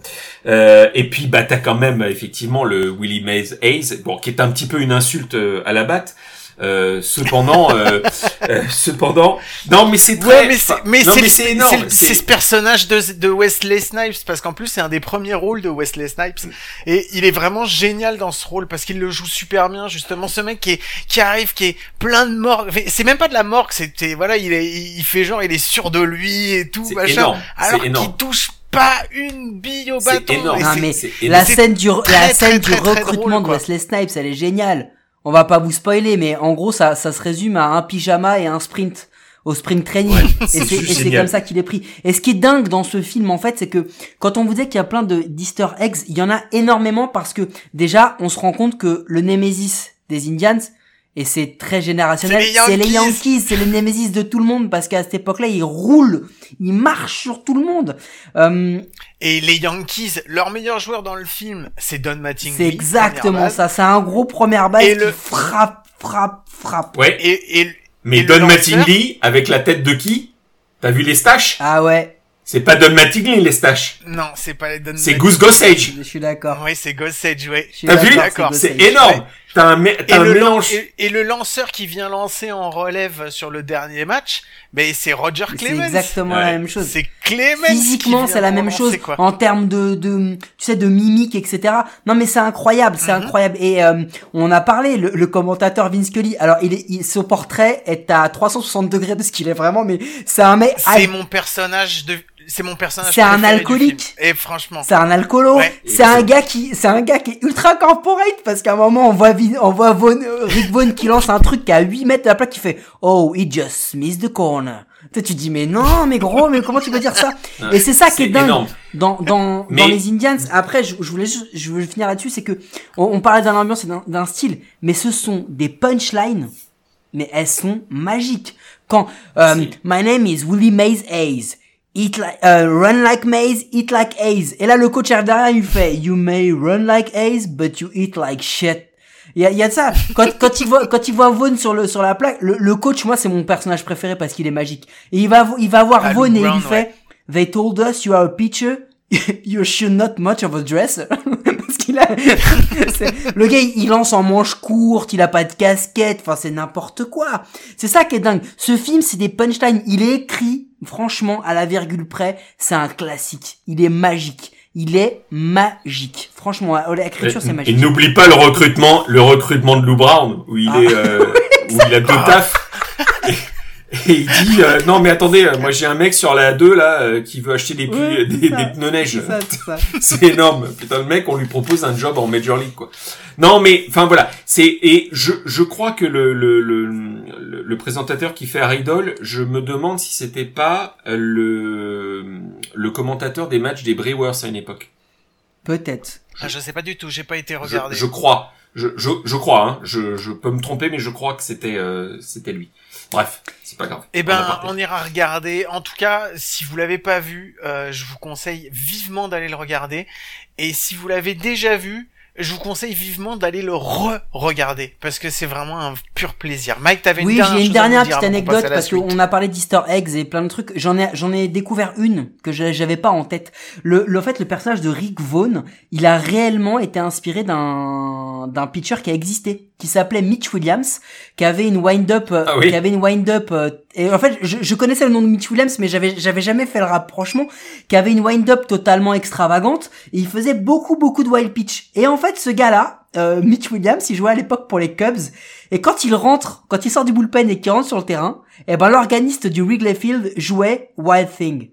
Euh, et puis bah t'as quand même effectivement le Willie Mays Hayes, bon qui est un petit peu une insulte euh, à la batte. Euh, cependant, euh, euh, cependant, non mais c'est très, Ouais, mais c'est, mais non, c'est, mais c'est, c'est énorme. c'est- c'est ce personnage de, de Wesley Snipes, parce qu'en plus, c'est un des premiers rôles de Wesley Snipes. Et il est vraiment génial dans ce rôle, parce qu'il le joue super bien, justement. Ce mec qui est, qui arrive, qui est plein de morgue. C'est même pas de la morgue, c'était, voilà, il est, il fait genre, il est sûr de lui et tout, C'est machin. énorme, c'est Alors qu'il énorme. touche pas une bille au C'est bâton. énorme. Et Non, c'est- mais c'est la énorme. scène du, très, la très, scène du très, très recrutement drôle, de. Wesley Snipes, elle est géniale. On va pas vous spoiler, mais en gros, ça, ça se résume à un pyjama et un sprint. Au sprint training. et c'est et comme ça qu'il est pris. Et ce qui est dingue dans ce film, en fait, c'est que quand on vous dit qu'il y a plein de d'easter eggs, il y en a énormément parce que déjà, on se rend compte que le Nemesis des Indians, et c'est très générationnel, C'est les c'est les Yankees. C'est le Nemesis de tout le monde parce qu'à cette époque-là, ils roulent, ils marchent sur tout le monde. Euh, Et les Yankees, leur meilleur joueur dans le film, c'est Don Mattingly. C'est exactement ça. C'est un gros première base Et qui le- frappe, frappe, frappe. Ouais, Et, et, mais et Don lanceur- Mattingly avec la tête de qui? T'as vu les staches? Ah ouais, C'est pas Don Mattingly les staches. Non, c'est pas les Don C'est Mattingly. Goose Gossage. je suis d'accord. Oui, c'est Gossage, ouais. T'as vu? d'accord, C'est énorme. T'as un, mé- Et t'as un le, lan- mélange. et, et le lanceur qui vient lancer en relève sur le dernier match, ben c'est Roger C'est Clemens. exactement Ouais. la même chose. C'est Clemens. Physiquement, qui c'est la même chose quoi. en termes de, de, tu sais, de mimique, etc. Non, mais c'est incroyable, c'est Mhm. incroyable. Et euh, on a parlé, le, le commentateur Vince Scully. Alors, il est, il, son portrait est à 360 degrés de ce qu'il est vraiment, mais c'est un mec. C'est mon personnage de, c'est mon personnage. C'est un alcoolique. Et franchement. C'est un alcoolo. Ouais. c'est un gars qui, c'est un gars qui est ultra corporate parce qu'à un moment on voit, Vin- on voit Vaughn- euh, Rick Vaughn qui lance un truc qui est à 8 mètres de la plaque qui fait Oh, he just missed the corner. Tu sais, tu dis mais non, mais gros, mais comment tu peux dire ça? Et c'est ça qui est C'est dingue énorme. dans dans Mais- dans les Indians. Après, je, je voulais juste, je veux finir là-dessus, c'est que on, on parlait d'un ambiance et d'un- style, mais ce sont des punchlines, mais elles sont magiques. Quand euh, Si. My name is Willie Mays Hayes. Eat like, euh, run like Mays, eat like Hayes. Et là, le coach derrière, il fait, you may run like Hayes, but you eat like shit. Il y a, y a de ça. Quand, quand il voit, quand il voit Vaughn sur le, sur la plaque, le, le coach, moi, c'est mon personnage préféré parce qu'il est magique. Et il va, il va voir Ah, Vaughn et il fait, they told us you are a pitcher. You should not much of a dresser. Parce qu'il a, le gars, il lance en manche courte, il a pas de casquette, enfin, c'est n'importe quoi. C'est ça qui est dingue. Ce film, c'est des punchlines. Il est écrit, franchement, à la virgule près, c'est un classique. Il est magique. Il est magique. Franchement, l'écriture, c'est Et magique. n'oublie pas le recrutement, le recrutement de Lou Brown, où il Ah. est, euh, où il a deux tafs. Et, il dit, euh, non mais attendez, euh, moi j'ai un mec sur la 2 là, euh, qui veut acheter des, pneus- Ouais, des, c'est ça. des pneus neige. C'est ça, c'est ça. C'est énorme. Putain, le mec, on lui propose un job en Major League, quoi. Non, mais, enfin, voilà. C'est, et je, je crois que le, le, le, le, le présentateur qui fait Idol, je me demande si c'était pas euh, le, le commentateur des matchs des Brewers à une époque. Peut-être. Ah, je sais pas du tout, j'ai pas été Je, regardé. je crois. Je, je, je crois, hein. je, je peux me tromper, mais je crois que c'était euh, c'était lui. Bref, c'est pas grave. Eh ben, on ira regarder. En tout cas, si vous l'avez pas vu, euh, je vous conseille vivement d'aller le regarder. Et si vous l'avez déjà vu, je vous conseille vivement d'aller le re-regarder parce que c'est vraiment un pur plaisir. Mike, t'avais Oui, une dernière j'ai une dernière petite anecdote parce qu'on a parlé d'Easter eggs et plein de trucs. J'en ai, j'en ai découvert une que j'a- j'avais pas en tête. Le, le en fait, le personnage de Rick Vaughn, il a réellement été inspiré d'un, d'un pitcher qui a existé, qui s'appelait Mitch Williams, qui avait une wind-up, euh, Ah oui. qui avait une wind-up. Et en fait, je, je connaissais le nom de Mitch Williams, mais j'avais, j'avais jamais fait le rapprochement. Qui avait une wind-up totalement extravagante et il faisait beaucoup, beaucoup de wild pitch. Et en fait, ce gars-là, euh, Mitch Williams, il jouait à l'époque pour les Cubs. Et quand il rentre, quand il sort du bullpen et qu'il rentre sur le terrain, eh ben l'organiste du Wrigley Field jouait Wild Thing.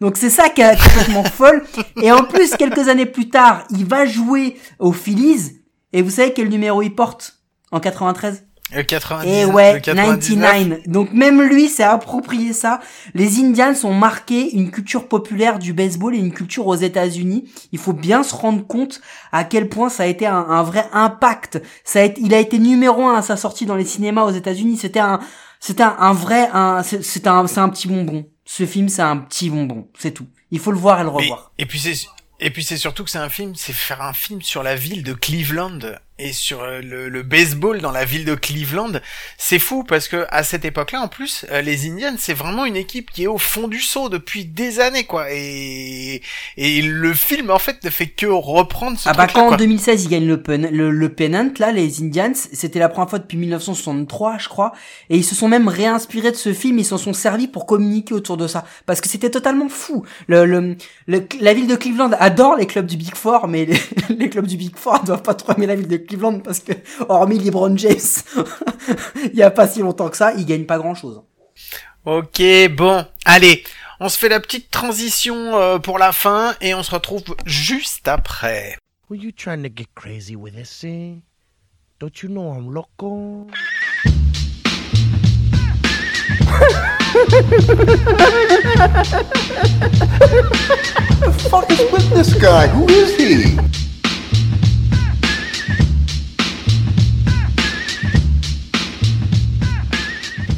Donc c'est ça qui est complètement folle. Et en plus, quelques années plus tard, il va jouer aux Phillies. Et vous savez quel numéro il porte en 93 Le 90, et ouais, le 99. 99. Donc même lui s'est approprié ça. Les Indians ont marqué une culture populaire du baseball et une culture aux États-Unis. Il faut bien se rendre compte à quel point ça a été un, un vrai impact. Ça a été, il a été numéro un à sa sortie dans les cinémas aux États-Unis. C'était un, c'était un, un vrai, un, c'est un, c'est un petit bonbon. Ce film, c'est un petit bonbon. C'est tout. Il faut le voir et le revoir. et puis c'est et puis c'est surtout que c'est un film, c'est faire un film sur la ville de Cleveland et sur euh, le, le baseball dans la ville de Cleveland. C'est fou parce que à cette époque-là, en plus, euh, les Indians, c'est vraiment une équipe qui est au fond du saut depuis des années, quoi. Et et le film en fait ne fait que reprendre ce Ah bah quand en quoi. 2016 ils gagnent le, pen, le, le pennant là les Indians c'était la première fois depuis 1963 je crois et ils se sont même réinspirés de ce film ils s'en sont servis pour communiquer autour de ça parce que c'était totalement fou le, le, le- la ville de Cleveland adore les clubs du Big Four mais les, les clubs du Big Four doivent pas trop aimer la ville de Cleveland parce que hormis LeBron James il y a pas si longtemps que ça ils gagnent pas grand chose Ok, bon, allez, on se fait la petite transition euh, pour la fin et on se retrouve juste après. Were you trying to get crazy with this thing? Don't you know I'm loco? fuck is with this guy? Who is he?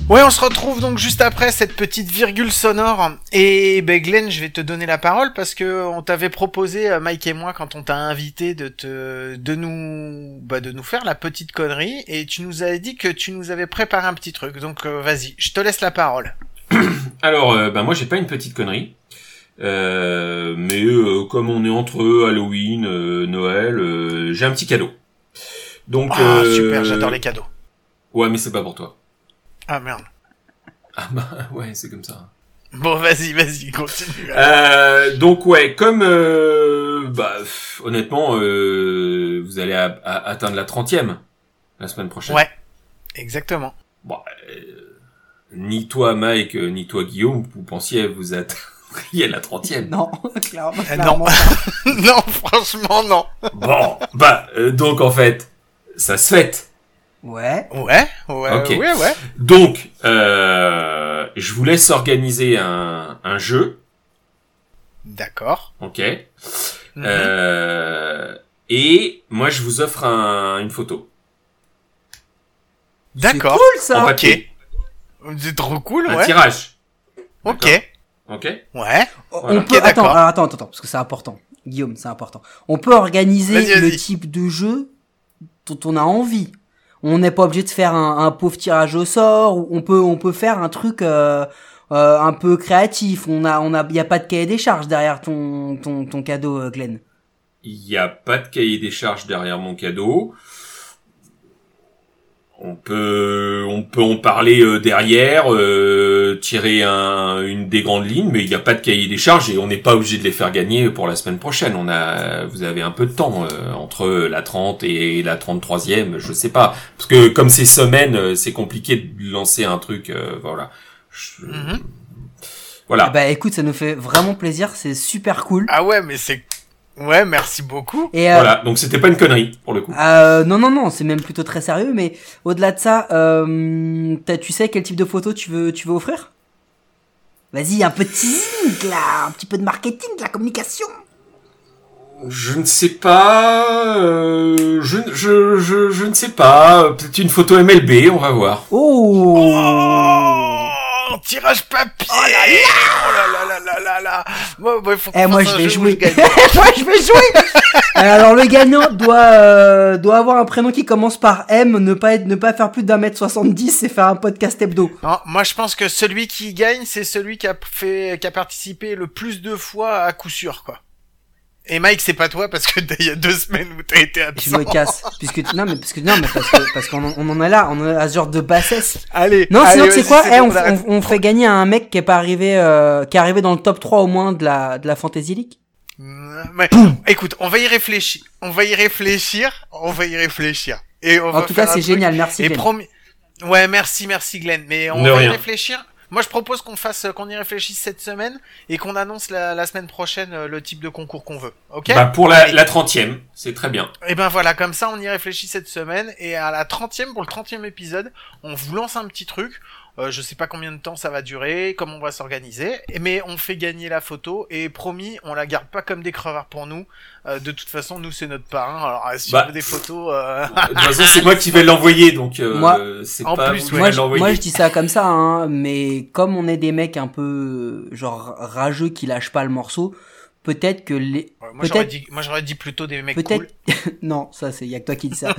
Ouais, on se retrouve donc juste après cette petite virgule sonore. Et ben Glenn, je vais te donner la parole parce que on t'avait proposé, euh, Mike et moi, quand on t'a invité, de te, de nous, bah, de nous faire la petite connerie. Et tu nous avais dit que tu nous avais préparé un petit truc. Donc euh, vas-y, je te laisse la parole. Alors, euh, bah moi j'ai pas une petite connerie. Euh, mais euh, comme on est entre Halloween, Noël, j'ai un petit cadeau. Donc, Ah euh, super, j'adore les cadeaux. Ouais, mais c'est pas pour toi. Ah merde. Ah bah ouais, c'est comme ça. Bon, vas-y, vas-y, continue. Euh, donc ouais, comme euh, bah pff, honnêtement, euh, vous allez atteindre la trentième la semaine prochaine. Ouais, exactement. Bon, euh, ni toi Mike, euh, ni toi Guillaume, vous pensiez vous atteindriez la trentième. non clairement, Euh, non. clairement pas. non, franchement, non. Bon, bah euh, donc en fait, ça se fête. Ouais Ouais, ouais, Ok. ouais, ouais. Donc, euh, je vous laisse organiser un, un jeu, D'accord. ok Mhm. euh, Et moi, je vous offre un- une photo. D'accord. cool ça En Ok. papier. C'est trop cool, Un ouais. tirage. Ok. Ok Ouais. On peut d'accord. attends, attends, attends, attends, parce que c'est important. Guillaume, c'est important. On peut organiser le type de jeu dont on a envie. On n'est pas obligé de faire un, pauvre tirage au sort. On peut, on peut faire un truc euh, euh, un peu créatif. On a, on a, y a pas de cahier des charges derrière ton, ton, ton cadeau, euh, Glenn. Il n'y a pas de cahier des charges derrière mon cadeau. On peut, on peut en parler euh, derrière, euh, tirer un, une des grandes lignes, mais il n'y a pas de cahier des charges et on n'est pas obligé de les faire gagner pour la semaine prochaine. On a, vous avez un peu de temps euh, entre la 30 et la 33e, je sais pas, parce que comme ces semaines, euh, c'est compliqué de lancer un truc, euh, voilà. Je- Mhm. Voilà. Ah Bah écoute, ça nous fait vraiment plaisir. C'est super cool. Ah ouais, mais c'est... Ouais, merci beaucoup. Et euh, Voilà. Donc c'était pas une connerie pour le coup. Euh, non, non, non, c'est même plutôt très sérieux, mais au-delà de ça, euh, tu sais quel type de photo tu veux, tu veux offrir? Vas-y, un peu de teasing, là, un petit peu de marketing, de la communication. Je ne sais pas. euh, je, je, je, je ne sais pas. Peut-être une photo MLB, on va voir. Oh, Oh, tirage papier. Oh là là, là là là là là. Moi, moi, faut Eh, moi je vais jouer. moi je vais jouer. Alors le gagnant doit euh, doit avoir un prénom qui commence par M, ne pas être ne pas faire plus d'un mètre 70 et faire un podcast hebdo. Non, moi je pense que celui qui gagne, c'est celui qui a fait, qui a participé le plus de fois à coup sûr, quoi. Et Mike, c'est pas toi parce que il y a deux semaines où t'as été Je absent. me casse puisque non mais parce que non mais parce que parce qu'on en- on en a là, on en a ce genre de bassesse. Allez. Non, allez, sinon tu sais vas-y, quoi? c'est Eh, on, on on- fait gagner à un mec qui est pas arrivé euh, qui est arrivé dans le top 3 au moins de la de la Fantasy League. Mm, mais, écoute, on va y réfléchir. On va y réfléchir. On va y réfléchir. Et on En va tout faire cas, c'est génial, merci. Et Glenn. promis. Ouais, merci, merci Glenn. Mais on De va y réfléchir. Moi, je propose qu'on fasse, qu'on y réfléchisse cette semaine et qu'on annonce la, la semaine prochaine euh, le type de concours qu'on veut. Ok? Bah, pour la, 30e, c'est très bien. Et ben voilà, comme ça, on y réfléchit cette semaine. Et à la 30e, pour le 30e épisode, on vous lance un petit truc. Euh, je sais pas combien de temps ça va durer, comment on va s'organiser, Et- mais on fait gagner la photo et promis, on la garde pas comme des crevards pour nous. Euh, de toute façon, nous c'est notre parrain. Alors euh, si Bah. on veut des photos, euh, De toute façon, c'est moi qui vais l'envoyer, donc euh, Moi- c'est en pas plus. Moi je, l'envoyer. moi je dis ça comme ça, hein, mais comme on est des mecs un peu genre rageux qui lâchent pas le morceau, peut-être que les ouais, moi j'aurais dit, moi j'aurais dit plutôt des mecs peut-être cool. non ça c'est y a que toi qui dis ça.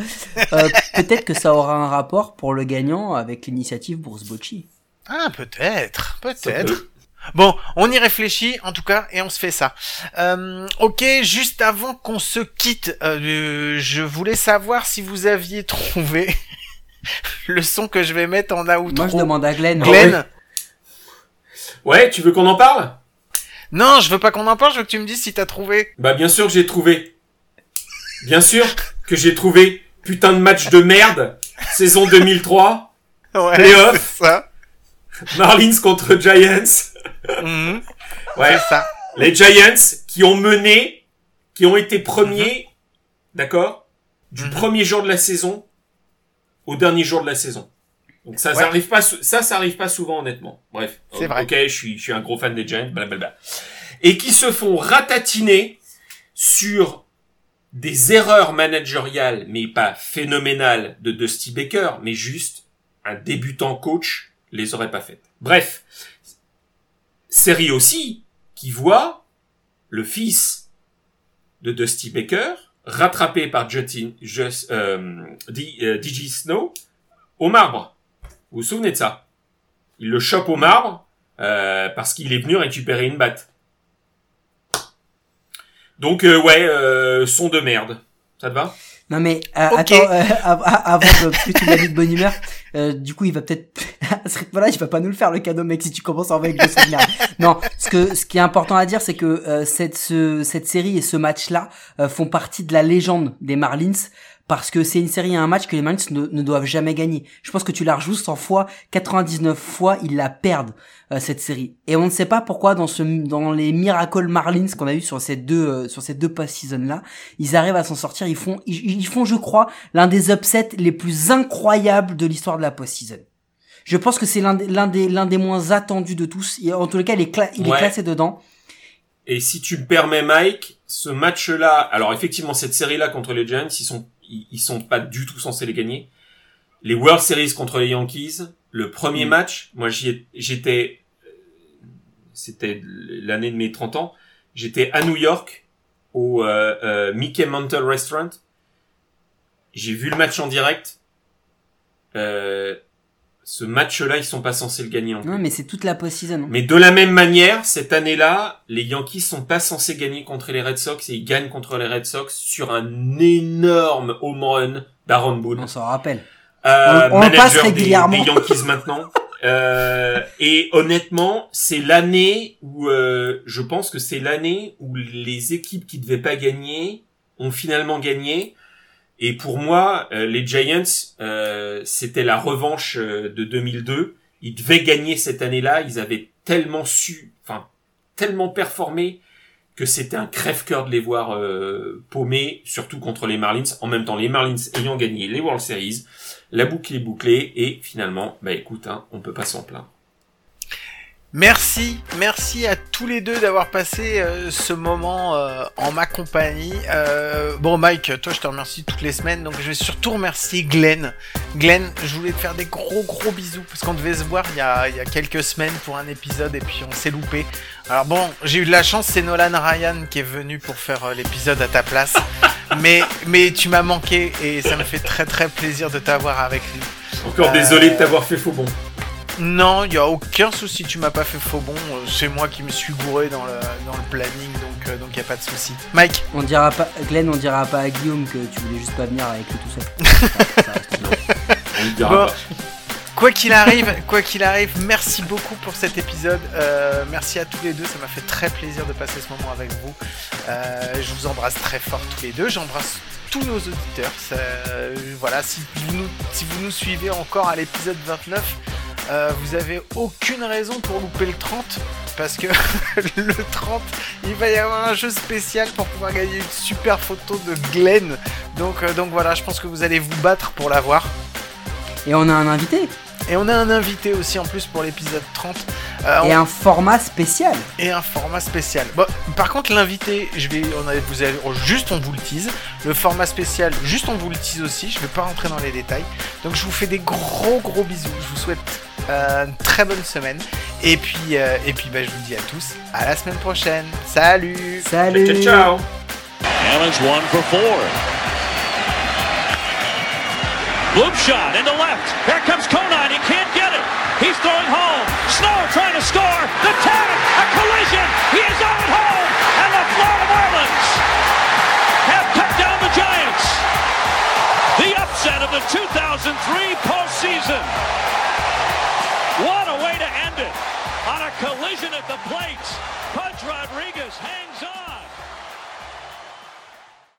Euh, peut-être que ça aura un rapport pour le gagnant avec l'initiative Bourse Bocci. Ah peut-être, peut-être. peut. Bon, on y réfléchit en tout cas et on se fait ça. Euh, ok, juste avant qu'on se quitte, euh, je voulais savoir si vous aviez trouvé le son que je vais mettre en outro. Moi je demande à Glenn. Glenn. Ouais, tu veux qu'on en parle? Non, je veux pas qu'on en parle, je veux que tu me dises si t'as trouvé. Bah bien sûr que j'ai trouvé. Bien sûr que j'ai trouvé. Putain de match de merde. Saison 2003. Ouais, Playoff. ça. Marlins contre Giants. Mhm, Ouais. Ça. Les Giants qui ont mené, qui ont été premiers, d'accord, du Mhm. premier jour de la saison au dernier jour de la saison. Donc ça, Ouais. ça arrive pas, ça, ça arrive pas souvent, honnêtement. Bref. C'est vrai. Ok, je suis, je suis un gros fan des Giants, blablabla. Et qui se font ratatiner sur des erreurs managériales, mais pas phénoménales de Dusty Baker, mais juste un débutant coach les aurait pas faites. Bref. Série aussi qui voit le fils de Dusty Baker rattrapé par Justin, Just, euh, D- euh, DJ Snow au marbre. Vous vous souvenez de ça? Il le chope au marbre euh, parce qu'il est venu récupérer une batte. Donc euh, ouais, euh, son de merde. Ça te va? Non mais euh, attends, euh, av- av- avant de que tu l'as mis de bonne humeur, euh, du coup il va peut-être à ce rythme-là, il va pas nous le faire le cadeau mec si tu commences à envoyer avec des souvenirs. Non, ce que ce qui est important à dire c'est que euh, cette ce, cette série et ce match-là euh, font partie de la légende des Marlins parce que c'est une série et un match que les Marlins ne, ne doivent jamais gagner. Je pense que tu la rejoues 100 fois, 99 fois, ils la perdent euh, cette série. Et on ne sait pas pourquoi dans ce dans les Miracle Marlins qu'on a eu sur ces deux euh, sur ces deux post-season là, ils arrivent à s'en sortir. Ils font ils, ils font je crois l'un des upsets les plus incroyables de l'histoire de la post-season. Je pense que c'est l'un des l'un des l'un des moins attendus de tous. En tous les cas, il est, cla- il est classé dedans. Et si tu me permets, Mike, ce match-là, alors effectivement, cette série-là contre les Giants, ils sont, ils, ils sont pas du tout censés les gagner. Les World Series contre les Yankees, le premier Mm. match, moi j'étais, c'était l'année de mes 30 ans, j'étais à New York au euh, euh, Mickey Mantle Restaurant. J'ai vu le match en direct. Euh, ce match-là, ils sont pas censés le gagner en Non, mais c'est toute la post-season. hein. mais de la même manière, cette année-là, les Yankees sont pas censés gagner contre les Red Sox et ils gagnent contre les Red Sox sur un énorme home run d'Aaron Boone. On s'en rappelle. Euh, On- on passe manager des- régulièrement. Des, Yankees maintenant. Euh, et honnêtement, c'est l'année où euh, je pense que c'est l'année où les équipes qui devaient pas gagner ont finalement gagné. Et pour moi, euh, les Giants, euh, c'était la revanche euh, de 2002. Ils devaient gagner cette année-là. Ils avaient tellement su, enfin tellement performé que c'était un crève-cœur de les voir euh, paumer, surtout contre les Marlins. En même temps, les Marlins ayant gagné les World Series, la boucle est bouclée et finalement, bah écoute, hein, on peut pas s'en plaindre. Merci, merci à tous les deux d'avoir passé euh, ce moment euh, en ma compagnie. Euh, bon Mike, toi je te remercie toutes les semaines, donc je vais surtout remercier Glenn. Glenn, je voulais te faire des gros gros bisous parce qu'on devait se voir il y, a, il y a quelques semaines pour un épisode et puis on s'est loupé. Alors bon, j'ai eu de la chance, c'est Nolan Ryan qui est venu pour faire l'épisode à ta place. mais, mais tu m'as manqué et ça me fait très très plaisir de t'avoir avec lui. Encore désolé de t'avoir fait faux bon. Non, il y a aucun souci, tu m'as pas fait faux bon, euh, c'est moi qui me suis gouré dans le, dans le planning, donc euh, donc y a pas de souci. Mike, On dira pas, Glenn, on dira pas à Guillaume que tu voulais juste pas venir avec lui tout seul. Ça- ça reste bien. On le dira Bon. pas. quoi qu'il arrive, quoi qu'il arrive, merci beaucoup pour cet épisode. euh, merci à tous les deux, ça m'a fait très plaisir de passer ce moment avec vous. Euh, je vous embrasse très fort tous les deux. J'embrasse tous nos auditeurs. Euh, voilà, si vous nous, si vous nous suivez encore à l'épisode 29, euh, vous avez aucune raison pour louper le 30 parce que le 30, il va y avoir un jeu spécial pour pouvoir gagner une super photo de Glenn. Donc, euh, donc voilà, je pense que vous allez vous battre pour l'avoir. Et on a un invité. Et on a un invité aussi en plus pour l'épisode 30. Euh, Et on- un format spécial. et un format spécial. Bon, par contre, l'invité, je vais, on a, vous allez, oh, juste on vous le tease. Le format spécial, juste on vous le tease aussi. Je vais pas rentrer dans les détails. Donc, je vous fais des gros gros bisous. Je vous souhaite euh, une très bonne semaine. Et puis, euh, et puis, bah, je vous dis à tous, à la semaine prochaine. Salut. Salut. Ciao, ciao. Allen's one for four. Loop shot into left. Here comes Conine. He can't get it. He's throwing home. Snow trying to score. The tag. A collision. He is on at home. And the Florida Marlins have cut down the Giants. The upset of the 2003 postseason. What a way to end it on a collision at the plate.